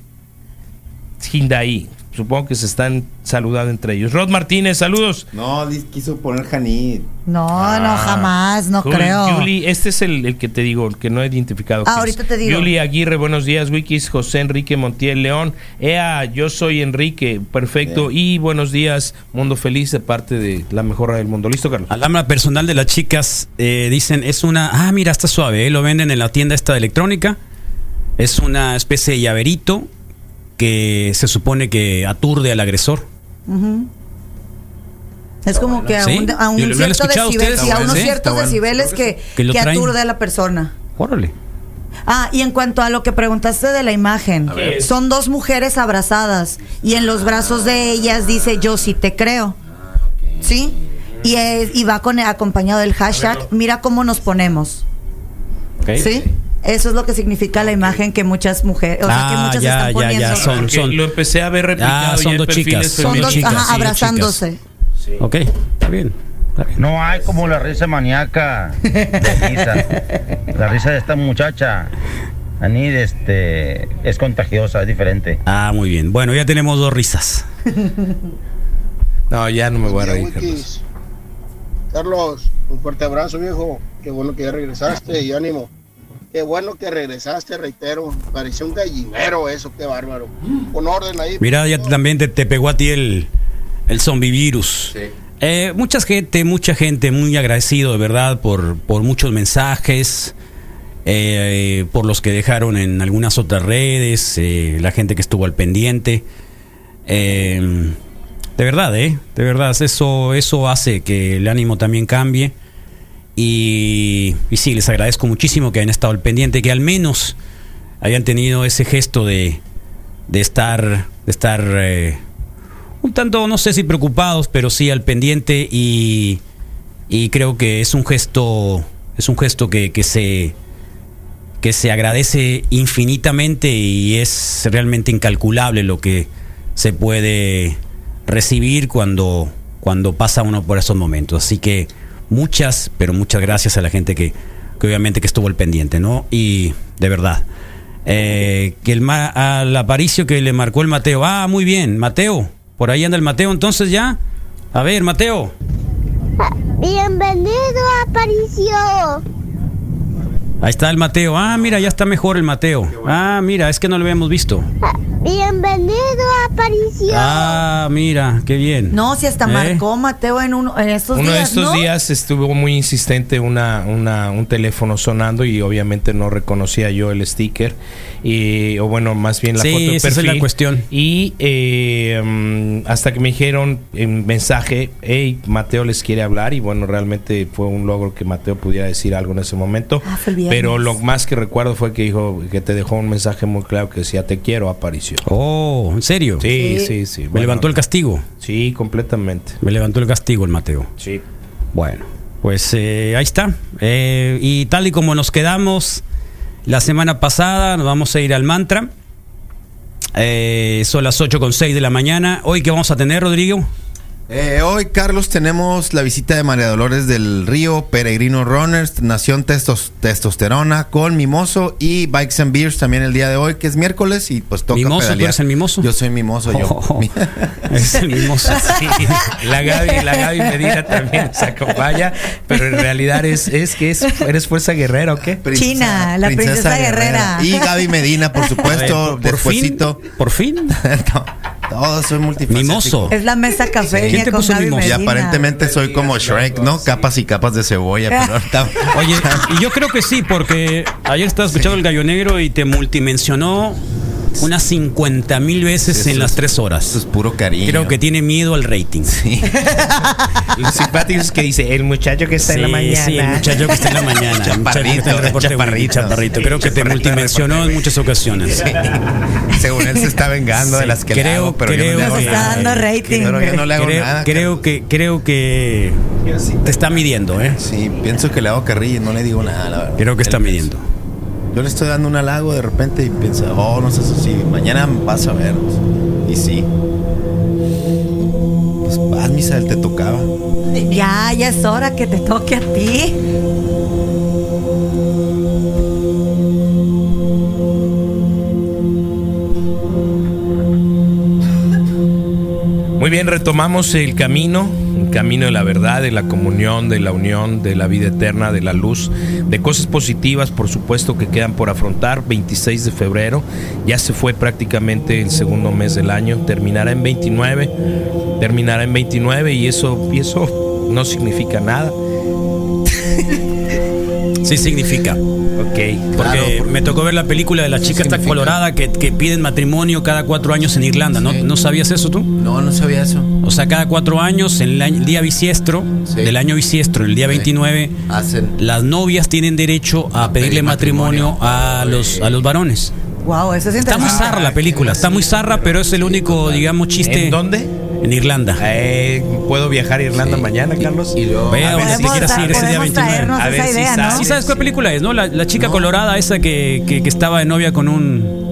Hyundai. Supongo que se están saludando entre ellos. Rod Martínez, saludos. No, quiso poner Janit. No, Ah. no, jamás, no Juli- creo. Julie, este es el, el que te digo, el que no he identificado. Ah, ahorita es. te digo. Julie Aguirre, buenos días. Wikis, José Enrique Montiel León. Ea, yo soy Enrique, perfecto. Y buenos días, Mundo Feliz, de parte de la mejora del mundo. ¿Listo, Carlos? Alarma personal de las chicas, eh, dicen, es una... Ah, mira, está suave, ¿eh? lo venden en la tienda esta de electrónica. Es una especie de llaverito que se supone que aturde al agresor. Es como que a un, a un ¿Lo- lo han cierto sí, a unos ciertos bueno. decibeles que, Que aturde a la persona. Órale. Ah, y en cuanto a lo que preguntaste de la imagen, son dos mujeres abrazadas y en los brazos de ellas dice yo sí te creo. ¿Sí? Y, es- y va con acompañado del hashtag, mira cómo nos ponemos. Ok. ¿Sí? Eso es lo que significa la imagen que muchas mujeres, o sea, que Ah, muchas ya, están ya, poniendo. ya, son- Porque son- lo empecé a ver replicado. Ah, son ya en dos chicas, Son dos, chicas, ajá, sí, abrazándose. Ok, está bien. está bien. No hay como la risa maníaca de Lisa. La risa de esta muchacha, Anid, este, es contagiosa, es diferente. Ah, muy bien. Bueno, ya tenemos dos risas. No, ya no me voy a reír. Carlos. Carlos, un fuerte abrazo, viejo. Qué bueno que ya regresaste y ánimo. Qué bueno que regresaste, reitero. Parecía un gallinero eso, qué bárbaro. Con orden ahí. Mira, ya también te, te pegó a ti el, el zombie virus. Eh, mucha gente, mucha gente muy agradecido de verdad por, por muchos mensajes, eh, por los que dejaron en algunas otras redes, eh, la gente que estuvo al pendiente. Eh, de verdad, ¿eh? De verdad, eso, eso hace que el ánimo también cambie. Y, sí, les agradezco muchísimo que hayan estado al pendiente, que al menos hayan tenido ese gesto de, de estar, de estar eh, un tanto, no sé si preocupados, pero sí al pendiente y, y creo que es un gesto, es un gesto que, que se que se agradece infinitamente y es realmente incalculable lo que se puede recibir cuando, cuando pasa uno por esos momentos. Así que muchas, pero muchas gracias a la gente que, que obviamente que estuvo al pendiente, ¿no? Y de verdad. Eh, que el ma- al Aparicio que le marcó el Mateo. Ah, muy bien, Mateo. Por ahí anda el Mateo entonces ya. A ver, Mateo. Bienvenido, Aparicio. Ahí está el Mateo. Ah, mira, ya está mejor el Mateo. Ah, mira, es que no lo habíamos visto. Bienvenido, Aparicio. Ah, mira, qué bien. No, si hasta ¿Eh? marcó Mateo en, uno, en estos Uno de días, estos ¿no? días estuvo muy insistente una, una, un teléfono sonando y obviamente no reconocía yo el sticker. Y, o bueno, más bien la Sí, foto de esa es la cuestión. Y eh, mm, hasta que me dijeron en mensaje, hey, Mateo les quiere hablar. Y bueno, realmente fue un logro que Mateo pudiera decir algo en ese momento. Ah. Pero lo más que recuerdo fue que dijo que te dejó un mensaje muy claro que decía te quiero, Oh, ¿en serio? Sí, Sí. sí, sí. Me Bueno, levantó el castigo. Sí, completamente. Me levantó el castigo el Mateo. Sí. Bueno, pues eh, ahí está. Eh, y tal y como nos quedamos la semana pasada, nos vamos a ir al mantra. Eh, son las 8 con 6 de la mañana. Hoy, ¿qué vamos a tener, Rodrigo? Eh, hoy, Carlos, tenemos la visita de María Dolores del Río, Peregrino Runners, Nación Testos- Testosterona, con Mimoso y Bikes and Beers también el día de hoy, que es miércoles y pues toca ¿Mimoso? ¿Tú pedalear. eres el mimoso? Yo soy mimoso, yo. Oh, Mi- es el mimoso. Sí, la Gaby, la Gaby Medina también se acompaña, pero en realidad es, es que es, eres fuerza guerrera o qué? Princesa- China, la princesa guerrera. Y Gaby Medina, por supuesto, por fin, despuesito. por fin. No, todo soy multifacético. Mimoso. Es la mesa café ¿Quién te con puso Gaby mimoso? Y aparentemente soy como Shrek, ¿no? Capas y capas de cebolla, pero ahorita- Oye, y yo creo que sí, porque ayer estaba escuchando el gallo negro y te multimensionó unas 50 mil veces Eso en es- las tres horas. Eso es puro cariño. Creo que tiene miedo al rating. Sí. Lo simpático es que dice el muchacho que está en la Sí, mañana. Sí, el muchacho que está en la mañana. el muchacho que está en el reporte Chaparrito, chaparrito. Creo que te Chaparrito, multimensionó en muchas ocasiones. Según él se está vengando de Sí, las que le creo- hago, pero yo no creo le hago está nada. dando rating. Pero yo no le hago creo, nada. creo que creo que te está midiendo, ¿eh? Sí, pienso que le hago carrilla y no le digo nada, la verdad. Creo que está midiendo yo le estoy dando un halago de repente y piensa, oh, no sé si mañana vas a ver. Y sí. Pues vas, Misael, te tocaba. Ya, ya es hora que te toque a ti. Muy bien, retomamos el camino el camino de la verdad, de la comunión, de la unión, de la vida eterna, de la luz, de cosas positivas, por supuesto, que quedan por afrontar. 26 de febrero, ya se fue prácticamente el segundo mes del año, terminará en 29, terminará en 29 y eso, y eso no significa nada. Sí significa. Ok. Porque me tocó ver la película de la chica esta colorada que, que piden matrimonio cada cuatro años en Irlanda. ¿No, ¿No sabías eso tú? No, no sabía eso. O sea, cada cuatro años, en el, año- el día bisiestro, del año bisiestro, el día 29, Hacen. las novias tienen derecho a, pedirle pedir matrimonio, a, los, a los varones. Wow, eso es Está muy interesante. zarra la película, está muy zarra, pero es el único, digamos, chiste. ¿En dónde? En Irlanda. Eh, ¿Puedo viajar a Irlanda mañana, Carlos? Y luego. Vea, A donde si- quieras ir ese día Podemos 29. traernos A ver esa si sabes. ¿no? Sí, ¿sabes cuál película es, no? La, la chica colorada esa que, que, que estaba de novia con un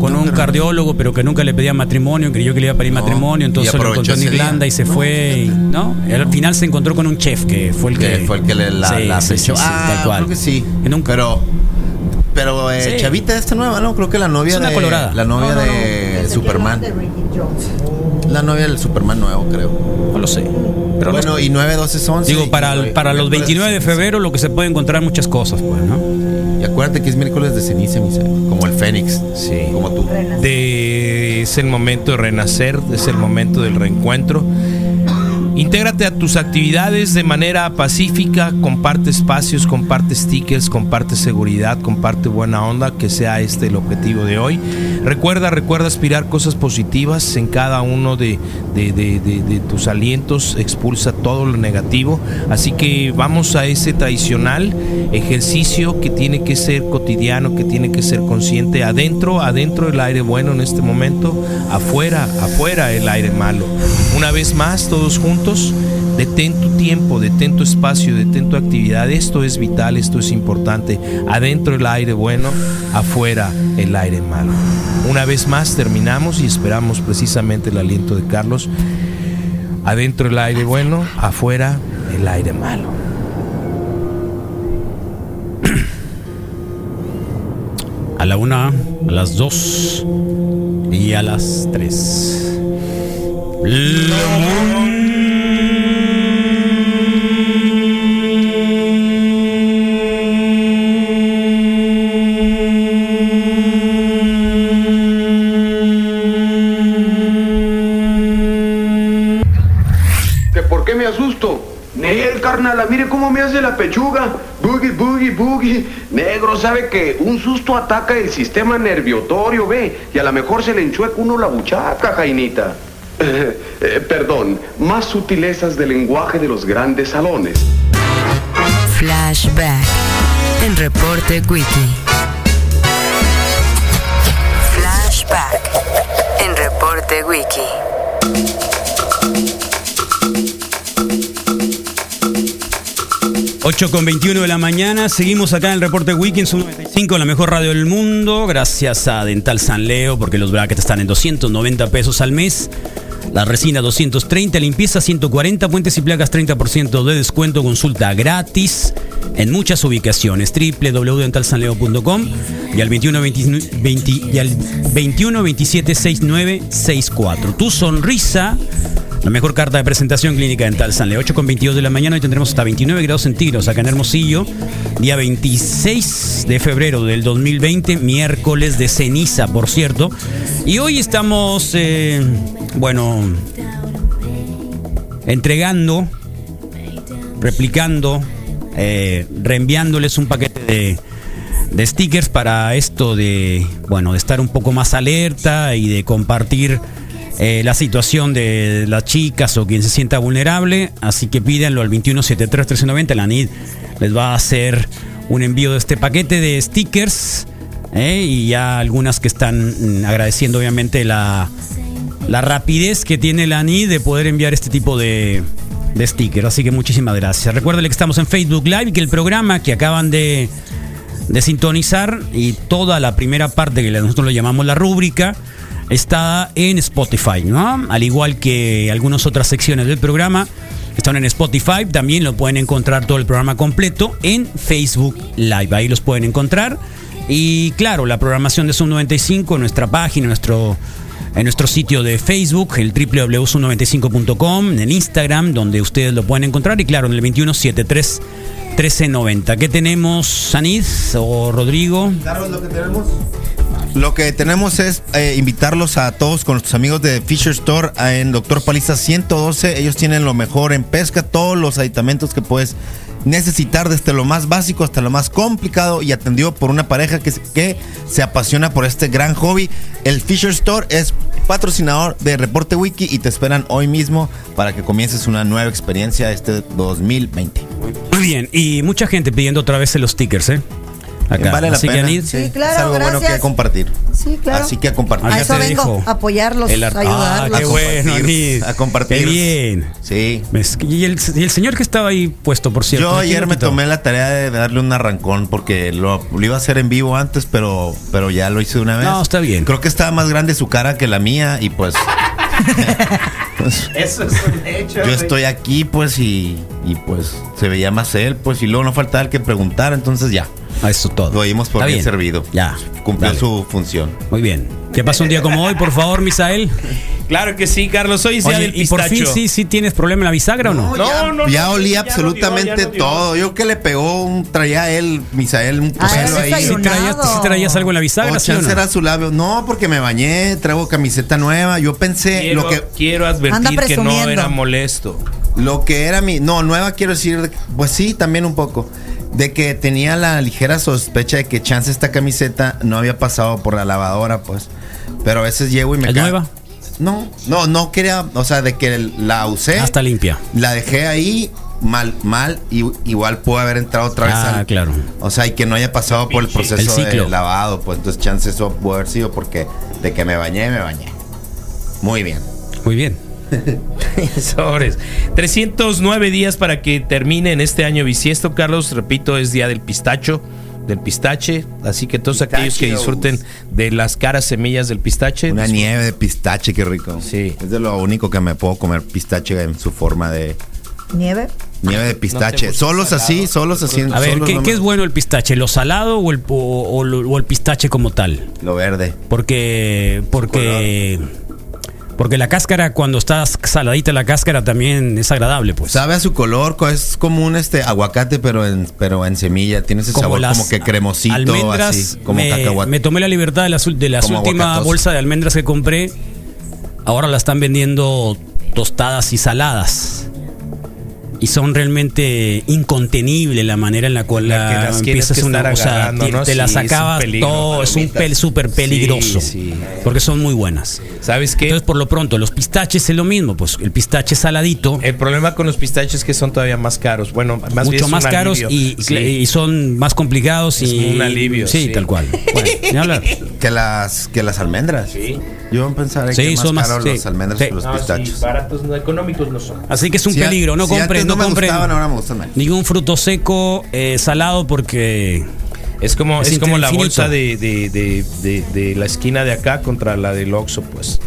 con un cardiólogo, pero que nunca le pedía matrimonio, creyó que le iba a pedir No, matrimonio, entonces y lo encontró en Irlanda día. y se fue, y, ¿no? Y al final se encontró con un chef que fue el que, Que fue el que le la, Sí, la sí, flechó. sí, sí, ah, tal cual. creo que sí. Pero, pero eh, Sí. Chavita esta nueva, ¿no? Creo que la novia Es una de colorada. la novia No, no, no. de Superman. de Ricky Jones. La novia del Superman nuevo, creo. no lo sé. Pero bueno, los- y 9, 12, 11. digo, para, el- para los 29 de febrero lo que se puede encontrar muchas cosas, pues, ¿no? Y acuérdate que es miércoles de ceniza, mi Como el Fénix. Sí. Como tú. De- es el momento de renacer, es el momento del reencuentro. Intégrate a tus actividades de manera pacífica, comparte espacios, comparte stickers, comparte seguridad, comparte buena onda, que sea este el objetivo de hoy. Recuerda, recuerda aspirar cosas positivas en cada uno de, tus alientos, expulsa todo lo negativo. Así que vamos a ese tradicional ejercicio que tiene que ser cotidiano, que tiene que ser consciente. Adentro, adentro el aire bueno en este momento, afuera, afuera el aire malo. Una vez más, todos juntos, detén tu tiempo, detén tu espacio, detén tu actividad. Esto es vital, esto es importante. Adentro el aire bueno, afuera el aire malo. Una vez más terminamos y esperamos precisamente el aliento de Carlos. Adentro el aire bueno, afuera el aire malo. A la una, a las dos y a las tres. Carnala, mire cómo me hace la pechuga. Boogie, boogie, boogie. Negro, sabe que un susto ataca el sistema nerviotorio, ve. Y a lo mejor se le enchueca uno la buchaca, Jainita. Eh, perdón, más sutilezas del lenguaje de los grandes salones. Flashback en Reporte Wiki. Flashback en Reporte Wiki. 8 con 21 de la mañana, seguimos acá en el reporte Weekend, 95, la mejor radio del mundo, gracias a Dental San Leo, porque los brackets están en 290 pesos al mes, la resina 230, limpieza 140, puentes y placas 30% de descuento, consulta gratis en muchas ubicaciones, www.dentalsanleo.com y al 21 20 20 y al 21 27 69 64. Tu sonrisa la mejor carta de presentación clínica dental San Leo, 8 con 22 de la mañana. Hoy tendremos hasta 29 grados centígrados acá en Hermosillo. Día 26 de febrero del 2020, miércoles de ceniza, por cierto. Y hoy estamos, eh, bueno, entregando, replicando, eh, reenviándoles un paquete de, de stickers para esto de, bueno, de estar un poco más alerta y de compartir eh, la situación de las chicas o quien se sienta vulnerable. Así que pídanlo al 2173-1390. La NID les va a hacer un envío de este paquete de stickers. eh, y ya algunas que están mm, agradeciendo obviamente la, la rapidez que tiene la NID de poder enviar este tipo de, stickers. Así que muchísimas gracias. Recuerden que estamos en Facebook Live y que el programa que acaban de, de sintonizar y toda la primera parte que nosotros lo llamamos la rúbrica está en Spotify, ¿no? Al igual que algunas otras secciones del programa están en Spotify, también lo pueden encontrar todo el programa completo en Facebook Live. Ahí los pueden encontrar. Y claro, la programación de Zoom 95, nuestra página, nuestro en nuestro sitio de Facebook, el www.95.com, en Instagram, donde ustedes lo pueden encontrar, y claro, en el 2173 1390. ¿Qué tenemos, Sanid o Rodrigo? lo que tenemos. Lo que tenemos es eh, invitarlos a todos con nuestros amigos de Fisher Store en Doctor Paliza 112. Ellos tienen lo mejor en pesca, todos los aditamentos que puedes necesitar desde lo más básico hasta lo más complicado y atendido por una pareja que, que se apasiona por este gran hobby. El Fisher Store es patrocinador de Reporte Wiki y te esperan hoy mismo para que comiences una nueva experiencia este 2020. Muy bien, y mucha gente pidiendo otra vez los stickers, ¿eh? Acá. Vale la Así que, pena. Sí, claro, es algo bueno que compartir. Sí, claro. Así que a compartir. A ya eso te vengo, dijo. a apoyarlos, el a ah, ayudarlos. qué bueno. A compartir. Qué bien. Sí. Y el, y el señor que estaba ahí puesto, por cierto. Yo ¿quién ayer me tomé la tarea de darle un arrancón porque lo, lo iba a hacer en vivo antes, pero, pero ya lo hice de una vez. No, está bien. Creo que estaba más grande su cara que la mía y pues, pues, Eso es un hecho. yo estoy aquí pues y, y pues se veía más él pues y luego no faltaba el que preguntara, entonces ya. A eso todo. Lo dimos por Está bien, bien. servido. Ya. Cumplió Dale. su función. Muy bien. ¿Qué pasa un día como hoy, por favor, Misael? Claro que sí, Carlos. Hoy Oye, del ¿y por fin sí, sí tienes problema en la bisagra o no? No, ya, no, ya no, olía ya no dio, absolutamente no dio. todo. Yo que le pegó un traía él, Misael, un Ah, pelo ahí. ¿Sí traías, sí traías algo en la bisagra, O sí o chance no? era su labio. No, porque me bañé, traigo camiseta nueva. Yo pensé Quiero, lo que quiero advertir que no era molesto. lo que era mi no, nueva quiero decir, pues sí, también un poco de que tenía la ligera sospecha de que chance esta camiseta no había pasado por la lavadora, pues. Pero a veces llego y me ¿Es nueva? No, no, no quería, o sea, de que la usé, Ah, está limpia. la dejé ahí mal, mal, y igual pudo haber entrado otra vez Ah, al- claro. O sea, y que no haya pasado por el proceso El ciclo. de lavado, pues entonces chance eso pudo haber sido porque de que me bañé, me bañé. Muy bien. Muy bien. Sobres. 309 días para que termine en este año bisiesto, Carlos. Repito, es día del pistacho, del pistache. Así que todos aquellos que disfruten de las caras semillas del pistache. Una nieve de pistache, qué rico. Sí. Es de lo único que me puedo comer pistache en su forma de Nieve. nieve de pistache. solos salado? así, solos así. A ver, ¿qué, no qué me- es bueno el pistache? ¿Lo salado o el, o, o el pistache como tal? Lo verde. Porque, porque, porque la cáscara, cuando está saladita la cáscara, también es agradable, pues. Sabe a su color, co- es como un este aguacate, pero en, pero en semilla. Tiene ese sabor las como que cremosito, almendras, así, como me, cacahuate. me tomé la libertad de las, ul- de las Como últimas bolsas de almendras que compré. Ahora la están vendiendo tostadas y saladas. Y son realmente incontenible la manera en la cual La las empiezas una o sea, te, ¿no? te las Sí, es un acabas peligro. todo, es un pel súper peligroso. Sí, sí. Porque son muy buenas. ¿Sabes qué? Entonces, por lo pronto, los pistaches es lo mismo, pues el pistache saladito, El problema con los pistaches es que son todavía más caros. Bueno, más mucho más un caros y, Sí. y son más complicados Es y un alivio, Sí, sí. tal cual. Bueno. Que las, que las almendras. Sí. Yo pensaba Sí, que más son más- caros sí. los almendras Sí. que los No, sí, pistachos. baratos, no, económicos no son. Así que es un Si a- peligro, no si compren, no no, me compren gustaban, ahora me gustan más. ningún fruto seco eh, salado porque Es como, Es es como la bolsa de, de, de, de- de la esquina de acá contra la del Oxxo, pues.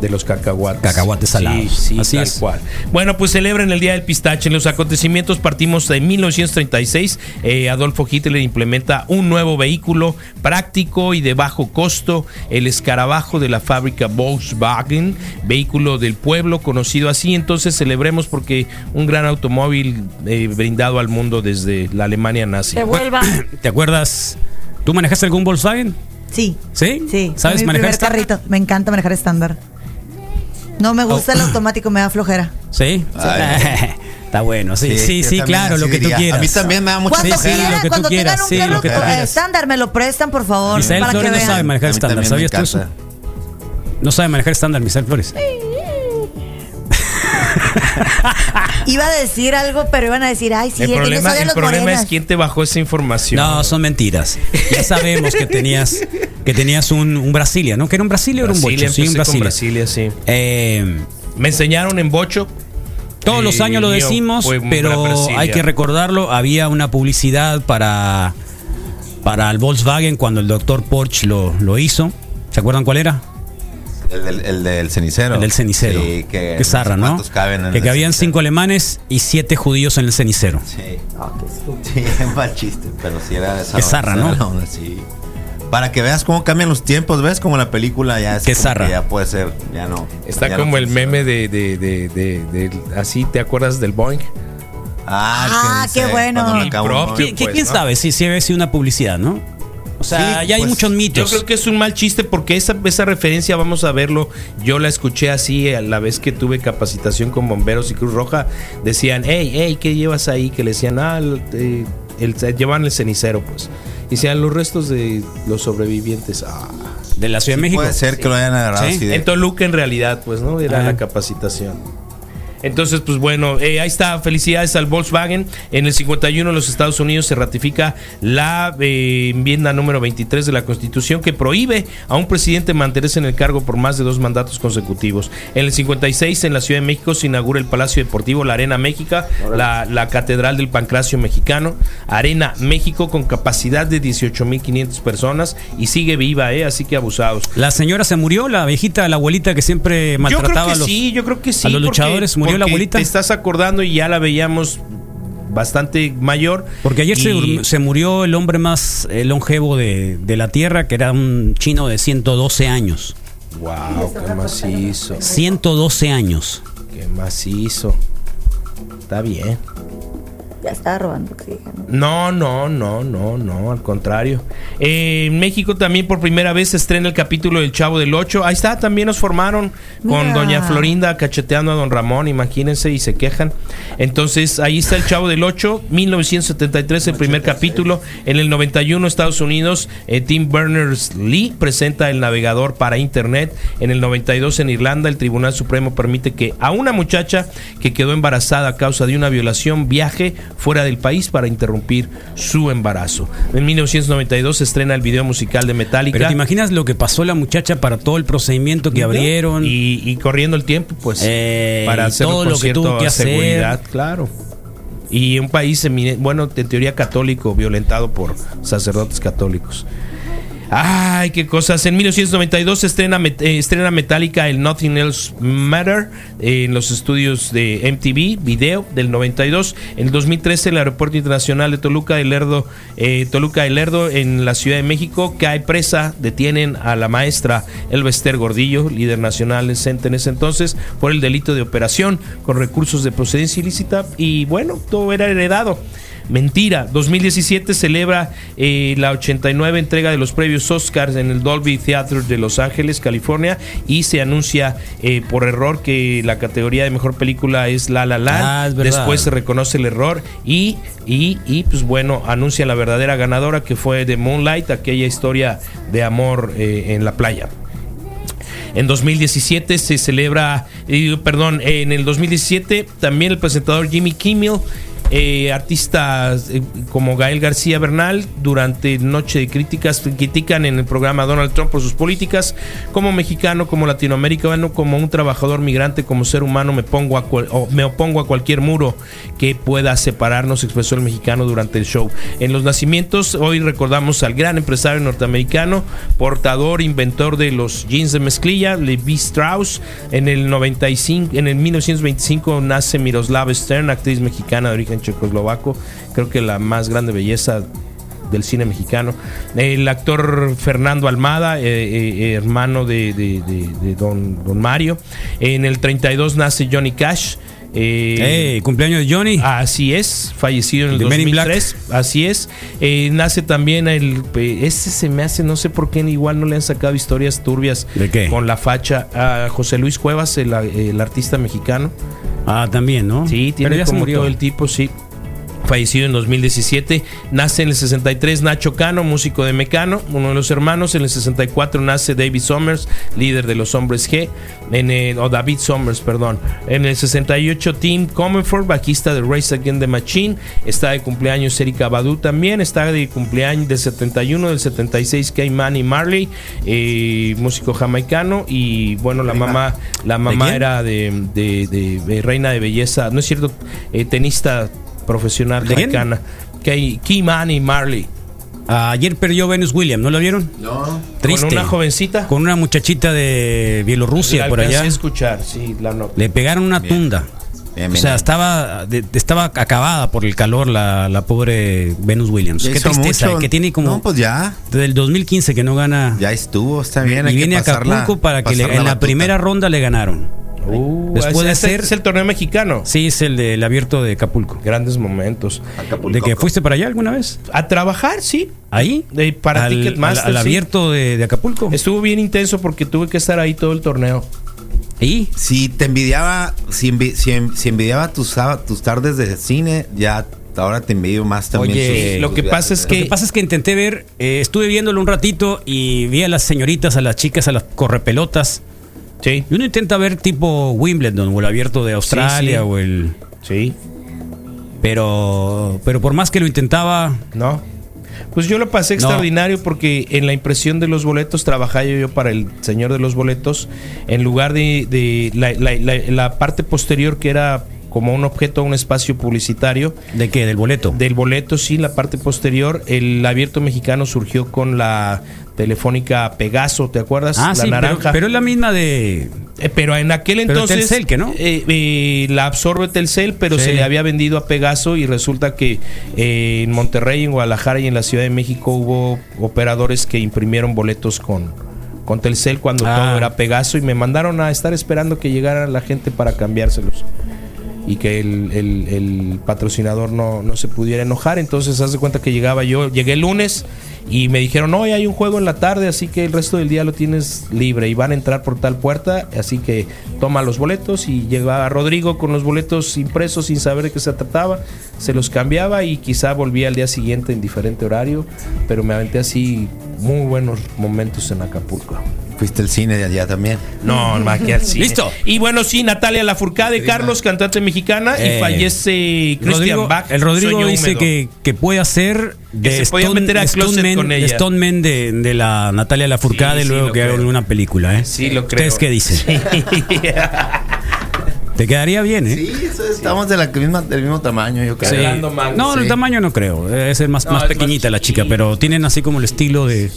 De los cacahuates. Cacahuates salados. Sí, sí, Así tal es. cual. Bueno, pues celebren el Día del Pistache. En los acontecimientos partimos de 1936. Eh, Adolfo Hitler implementa un nuevo vehículo práctico y de bajo costo, el escarabajo de la fábrica Volkswagen, vehículo del pueblo conocido así. Entonces celebremos porque un gran automóvil eh, brindado al mundo desde la Alemania nazi. vuelva. ¿te acuerdas? ¿Tú manejaste algún Volkswagen? Sí. ¿Sí? Sí. ¿Sabes mi manejar primer estándar? carrito. Me encanta manejar estándar. No me gusta Oh. el automático, me da flojera. Sí. Está bueno, sí, sí, sí, claro, lo que diría. tú quieras. A mí también me da mucha Cuando sí, quieran, lo que tú cuando quieras, tengan un sí, carro lo que tú eh, quieras. estándar, me lo prestan, por favor. Misael para que Flores no vean. sabe manejar estándar, ¿sabías tú eso? No sabe manejar estándar, Misael Flores. Iba a decir algo, pero iban a decir, ay, sí, el problema, el los problema morenas. es quién te bajó esa información. No, son mentiras. Ya sabemos que tenías que tenías un, un Brasilia, ¿no? Que era un Brasilia o era un bocho, sí, un Brasilia. Brasilia, sí. Eh, Me enseñaron en bocho. todos los años lo decimos, pero hay que recordarlo, había una publicidad para para el Volkswagen cuando el doctor Porsche lo, lo hizo. ¿Se acuerdan cuál era? El del, el del cenicero. El del cenicero. Sí, que Qué zarra, ¿no? cuántos caben en que cabían cenicero. cinco alemanes y siete judíos en el cenicero. Sí. Sí, es mal chiste, pero sí era de esa Qué zarra, ¿no? onda, sí. Para que veas cómo cambian los tiempos, ¿ves? Como la película ya es Qué zarra. que ya puede ser, ya no. Está ya no como el meme de, de, de, de- de- así, ¿te acuerdas del Boeing? Ah, Ah, que qué bueno. cuando me Y acabo, propio. ¿no? ¿Qui- qui- pues, ¿Quién ¿no? sabe si sido una publicidad, no? O sea, Sí, ya hay pues, muchos Yo mitos. creo que es un mal chiste porque esa, esa referencia, vamos a verlo, yo la escuché así a la vez que tuve capacitación con bomberos y Cruz Roja. Decían, hey, hey, ¿qué llevas ahí? Que le decían, ah, el, eh, el- llevan el cenicero, pues. Y decían, los restos de los sobrevivientes. Ah. De la Ciudad de México. Puede ser que lo hayan agarrado Sí. así de- En Toluca, en realidad, pues, ¿no? Era Ah. la capacitación. Entonces, pues bueno, eh, ahí está. Felicidades al Volkswagen. En el 51 en los Estados Unidos se ratifica la eh, enmienda número 23 de la Constitución que prohíbe a un presidente mantenerse en el cargo por más de dos mandatos consecutivos. En el 56 en la Ciudad de México se inaugura el Palacio Deportivo, la Arena México, la, la Catedral del Pancracio Mexicano, Arena México con capacidad de 18.500 personas y sigue viva, ¿eh? así que abusados. La señora se murió, la viejita, la abuelita que siempre Yo maltrataba creo que a los, sí, yo creo que sí. a los porque- luchadores. ¿Murió la porque abuelita? Te estás acordando y ya la veíamos bastante mayor. Porque ayer se, Y- dur- se murió el hombre más longevo de, de la Tierra, que era un chino de 112 años. Wow, qué macizo. 112 años. Qué macizo. Está bien. Ya estaba robando oxígeno. No, no, no, no, no, al contrario. Eh, en México también por primera vez se estrena el capítulo del Chavo del Ocho. Ahí está, también nos formaron con Mira. Doña Florinda cacheteando a Don Ramón, imagínense, y se quejan. Entonces, ahí está el Chavo del Ocho, 1973, el primer capítulo. En el 91, Estados Unidos, eh, Tim Berners-Lee presenta el navegador para Internet. En el 92, en Irlanda, el Tribunal Supremo permite que a una muchacha que quedó embarazada a causa de una violación viaje fuera del país para interrumpir su embarazo. En 1992 se estrena el video musical de Metallica. Pero te imaginas lo que pasó la muchacha para todo el procedimiento que abrieron. Y, y corriendo el tiempo, pues, Eh, para y hacerlo todo lo que tuvo que hacer. seguridad, claro. Y un país, bueno, en teoría católico, violentado por sacerdotes católicos. Ay, qué cosas. En 1992 se estrena, eh, estrena Metallica el Nothing Else Matter eh, en los estudios de MTV, video del 92. En el 2013 el Aeropuerto Internacional de Toluca de Lerdo, eh, Toluca de Lerdo en la Ciudad de México cae presa, detienen a la maestra Elvester Gordillo, líder nacional decente en ese entonces, por el delito de operación con recursos de procedencia ilícita y bueno, todo era heredado. Mentira, 2017 celebra eh, la 89 entrega de los previos Oscars en el Dolby Theatre de Los Ángeles, California, y se anuncia eh, por error que la categoría de mejor película es La La Land. Ah, es. Después se reconoce el error y, y, y, pues bueno, anuncia la verdadera ganadora que fue de Moonlight, aquella historia de amor eh, en la playa. En 2017 se celebra, perdón, en el 2017 también el presentador Jimmy Kimmel, eh, artistas eh, como Gael García Bernal, durante Noche de Críticas, critican en el programa Donald Trump por sus políticas. Como mexicano, como latinoamericano, como un trabajador migrante, como ser humano, me, pongo a cual- me opongo a cualquier muro que pueda separarnos, expresó el mexicano durante el show. En los nacimientos, hoy recordamos al gran empresario norteamericano, portador, inventor de los jeans de mezclilla, Levi Strauss. En el 95, en el 1925 nace Miroslava Stern, actriz mexicana de origen checoslovaco, creo que la más grande belleza del cine mexicano. El actor Fernando Almada, eh, eh, hermano de, de- de- de don, don Mario. En el 32 nace Johnny Cash. eh, Ey, cumpleaños de Johnny. Así es, fallecido en el De Men in Black. 2003. Así es. Eh, nace también el. eh, Ese se me hace, no sé por qué, igual no le han sacado historias turbias ¿De qué? con la facha a José Luis Cuevas, el, el artista mexicano. Ah, también, ¿no? Sí, Pero tiene ya se murió. todo el tipo, sí. Fallecido en 2017. Nace en el 63 Nacho Cano, músico de Mecano, uno de los hermanos. En el 64 nace David Summers, líder de los Hombres G. En el, o David Summers, perdón. En el 68 Tim Comerford, bajista de Race Against the Machine. Está de cumpleaños Erika Badu también. Está de cumpleaños del 71, del 76 Kay Manny Marley, eh, músico jamaicano. Y bueno, la mamá, la mamá era de, de- de- de reina de belleza, no es cierto, eh, tenista profesional ¿De quién? jamaicana. Kay, Kimani Marley. Ayer perdió Venus Williams, ¿no lo vieron? No. Triste. Con una jovencita. Con una muchachita de Bielorrusia La por allá. a escuchar, sí, la no. Le pegaron una tunda. Bien, O sea, bien. estaba, de- estaba acabada por el calor la, la pobre Venus Williams. Ya Qué tristeza, mucho. que tiene como No, pues ya. desde el 2015 que no gana. Ya estuvo, está bien. y hay que viene a la- Acapulco para que le- en la primera ronda le ganaron. Uh, Después de ese- ser- es el torneo mexicano. Sí, es el del abierto de Acapulco. Grandes momentos. ¿De que fuiste para allá alguna vez? A trabajar, sí. ¿Ahí? De- para al, Ticketmaster, al- al sí. abierto de, de Acapulco. Estuvo bien intenso porque tuve que estar ahí todo el torneo. ¿Y? Si te envidiaba, si, envi- si, en- si envidiaba tus, tus tardes de cine, ya ahora te envidio más también. Oye, lo que pasa es que- Lo que pasa es que intenté ver, eh, estuve viéndolo un ratito y vi a las señoritas, a las chicas, a las correpelotas. Sí. Y uno intenta ver tipo Wimbledon o el abierto de Australia sí. o el. Sí. Pero, pero por más que lo intentaba, No. Pues yo lo pasé No. extraordinario porque en la impresión de los boletos trabajaba yo para el señor de los boletos. En lugar de, de la, la- la- la parte posterior que era como un objeto, un espacio publicitario. ¿de qué? Del boleto. Del boleto, sí, la parte posterior. El abierto mexicano surgió con la telefónica Pegaso, ¿te acuerdas? ah, la sí, naranja. pero es la misma de. Eh, pero en aquel Pero entonces Telcel, ¿que no? eh, eh, la absorbe Telcel, pero Sí. se le había vendido a Pegaso y resulta que en Monterrey, en Guadalajara y en la Ciudad de México hubo operadores que imprimieron boletos con, con Telcel cuando Ah. todo era Pegaso y me mandaron a estar esperando que llegara la gente para cambiárselos y que el, el- patrocinador no, no se pudiera enojar. Entonces, haz de cuenta que llegaba yo, llegué el lunes y me dijeron, no, hoy hay un juego en la tarde, así que el resto del día lo tienes libre y van a entrar por tal puerta, así que toma los boletos y llegaba Rodrigo con los boletos impresos sin saber de qué se trataba, se los cambiaba y quizá volvía al día siguiente en diferente horario, pero me aventé así muy buenos momentos en Acapulco. Fuiste al cine de allá también. No, más que al cine. Listo. Y bueno, sí, Natalia Lafourcade, Carlos, cantante mexicana, Eh, y fallece Christian Rodrigo- Bach. el Rodrigo dice que, que puede hacer Que de se podía meter a Stoneman- con de de, de la Natalia Lafourcade Sí, sí, luego lo que haga una película, ¿eh? Sí, lo creo. ¿Ustedes qué dicen? Te quedaría bien, ¿eh? Sí, eso es- estamos de la misma, del mismo tamaño, yo creo. Sí. No, el sí. tamaño no creo. Ser más, No, más es pequeñita más la chica, pero tienen así como el estilo de.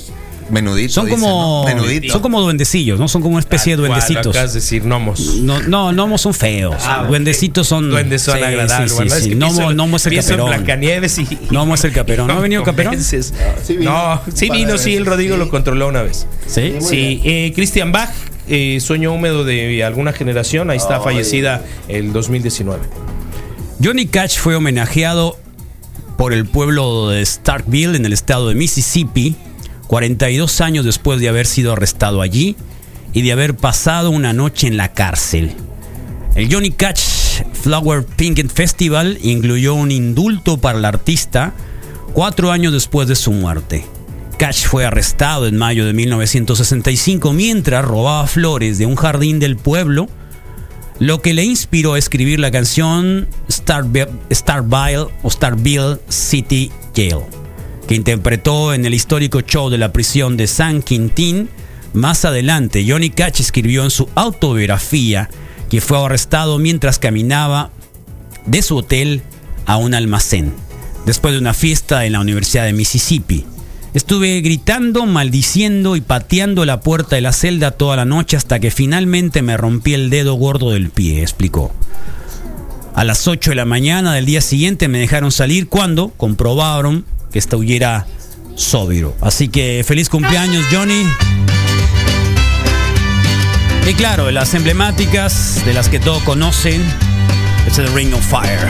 Menudito. Son dicen, como. ¿no? Menudito. Son como duendecillos, ¿no? Son como una especie de Tal cual, duendecitos. Acabas de decir gnomos. No, no, gnomos son feos. Ah. Duendecitos son. Duendes son sí, agradables. sí, bueno, sí, es sí. que Gnomo, pienso- gnomo es el caperón. Blancanieves y. Gnomo es el caperón. ¿No ha venido caperón? Convences. sí vino. No, sí de vino, sí, el Rodrigo sí. lo controló una vez. Sí. Sí, eh, Christian Bach, eh, sueño húmedo de alguna generación, ahí está fallecida el 2019. Johnny Cash fue homenajeado por el pueblo de Starkville en el estado de Mississippi 42 años después de haber sido arrestado allí y de haber pasado una noche en la cárcel. El Johnny Cash Flower Pinkett Festival incluyó un indulto para el artista cuatro años después de su muerte. Cash fue arrestado en mayo de 1965 mientras robaba flores de un jardín del pueblo lo que le inspiró a escribir la canción Starville, Starville o Starville City Jail, que interpretó en el histórico show de la prisión de San Quintín. Más adelante, Johnny Cash escribió en su autobiografía que fue arrestado mientras caminaba de su hotel a un almacén, después de una fiesta en la Universidad de Mississippi. Estuve gritando, maldiciendo y pateando la puerta de la celda toda la noche hasta que finalmente me rompí el dedo gordo del pie, explicó. A las 8 de la mañana del día siguiente me dejaron salir cuando comprobaron que estuviera sobrio. Así que feliz cumpleaños, Johnny. Y claro, de las emblemáticas, de las que todos conocen, es el Ring of Fire.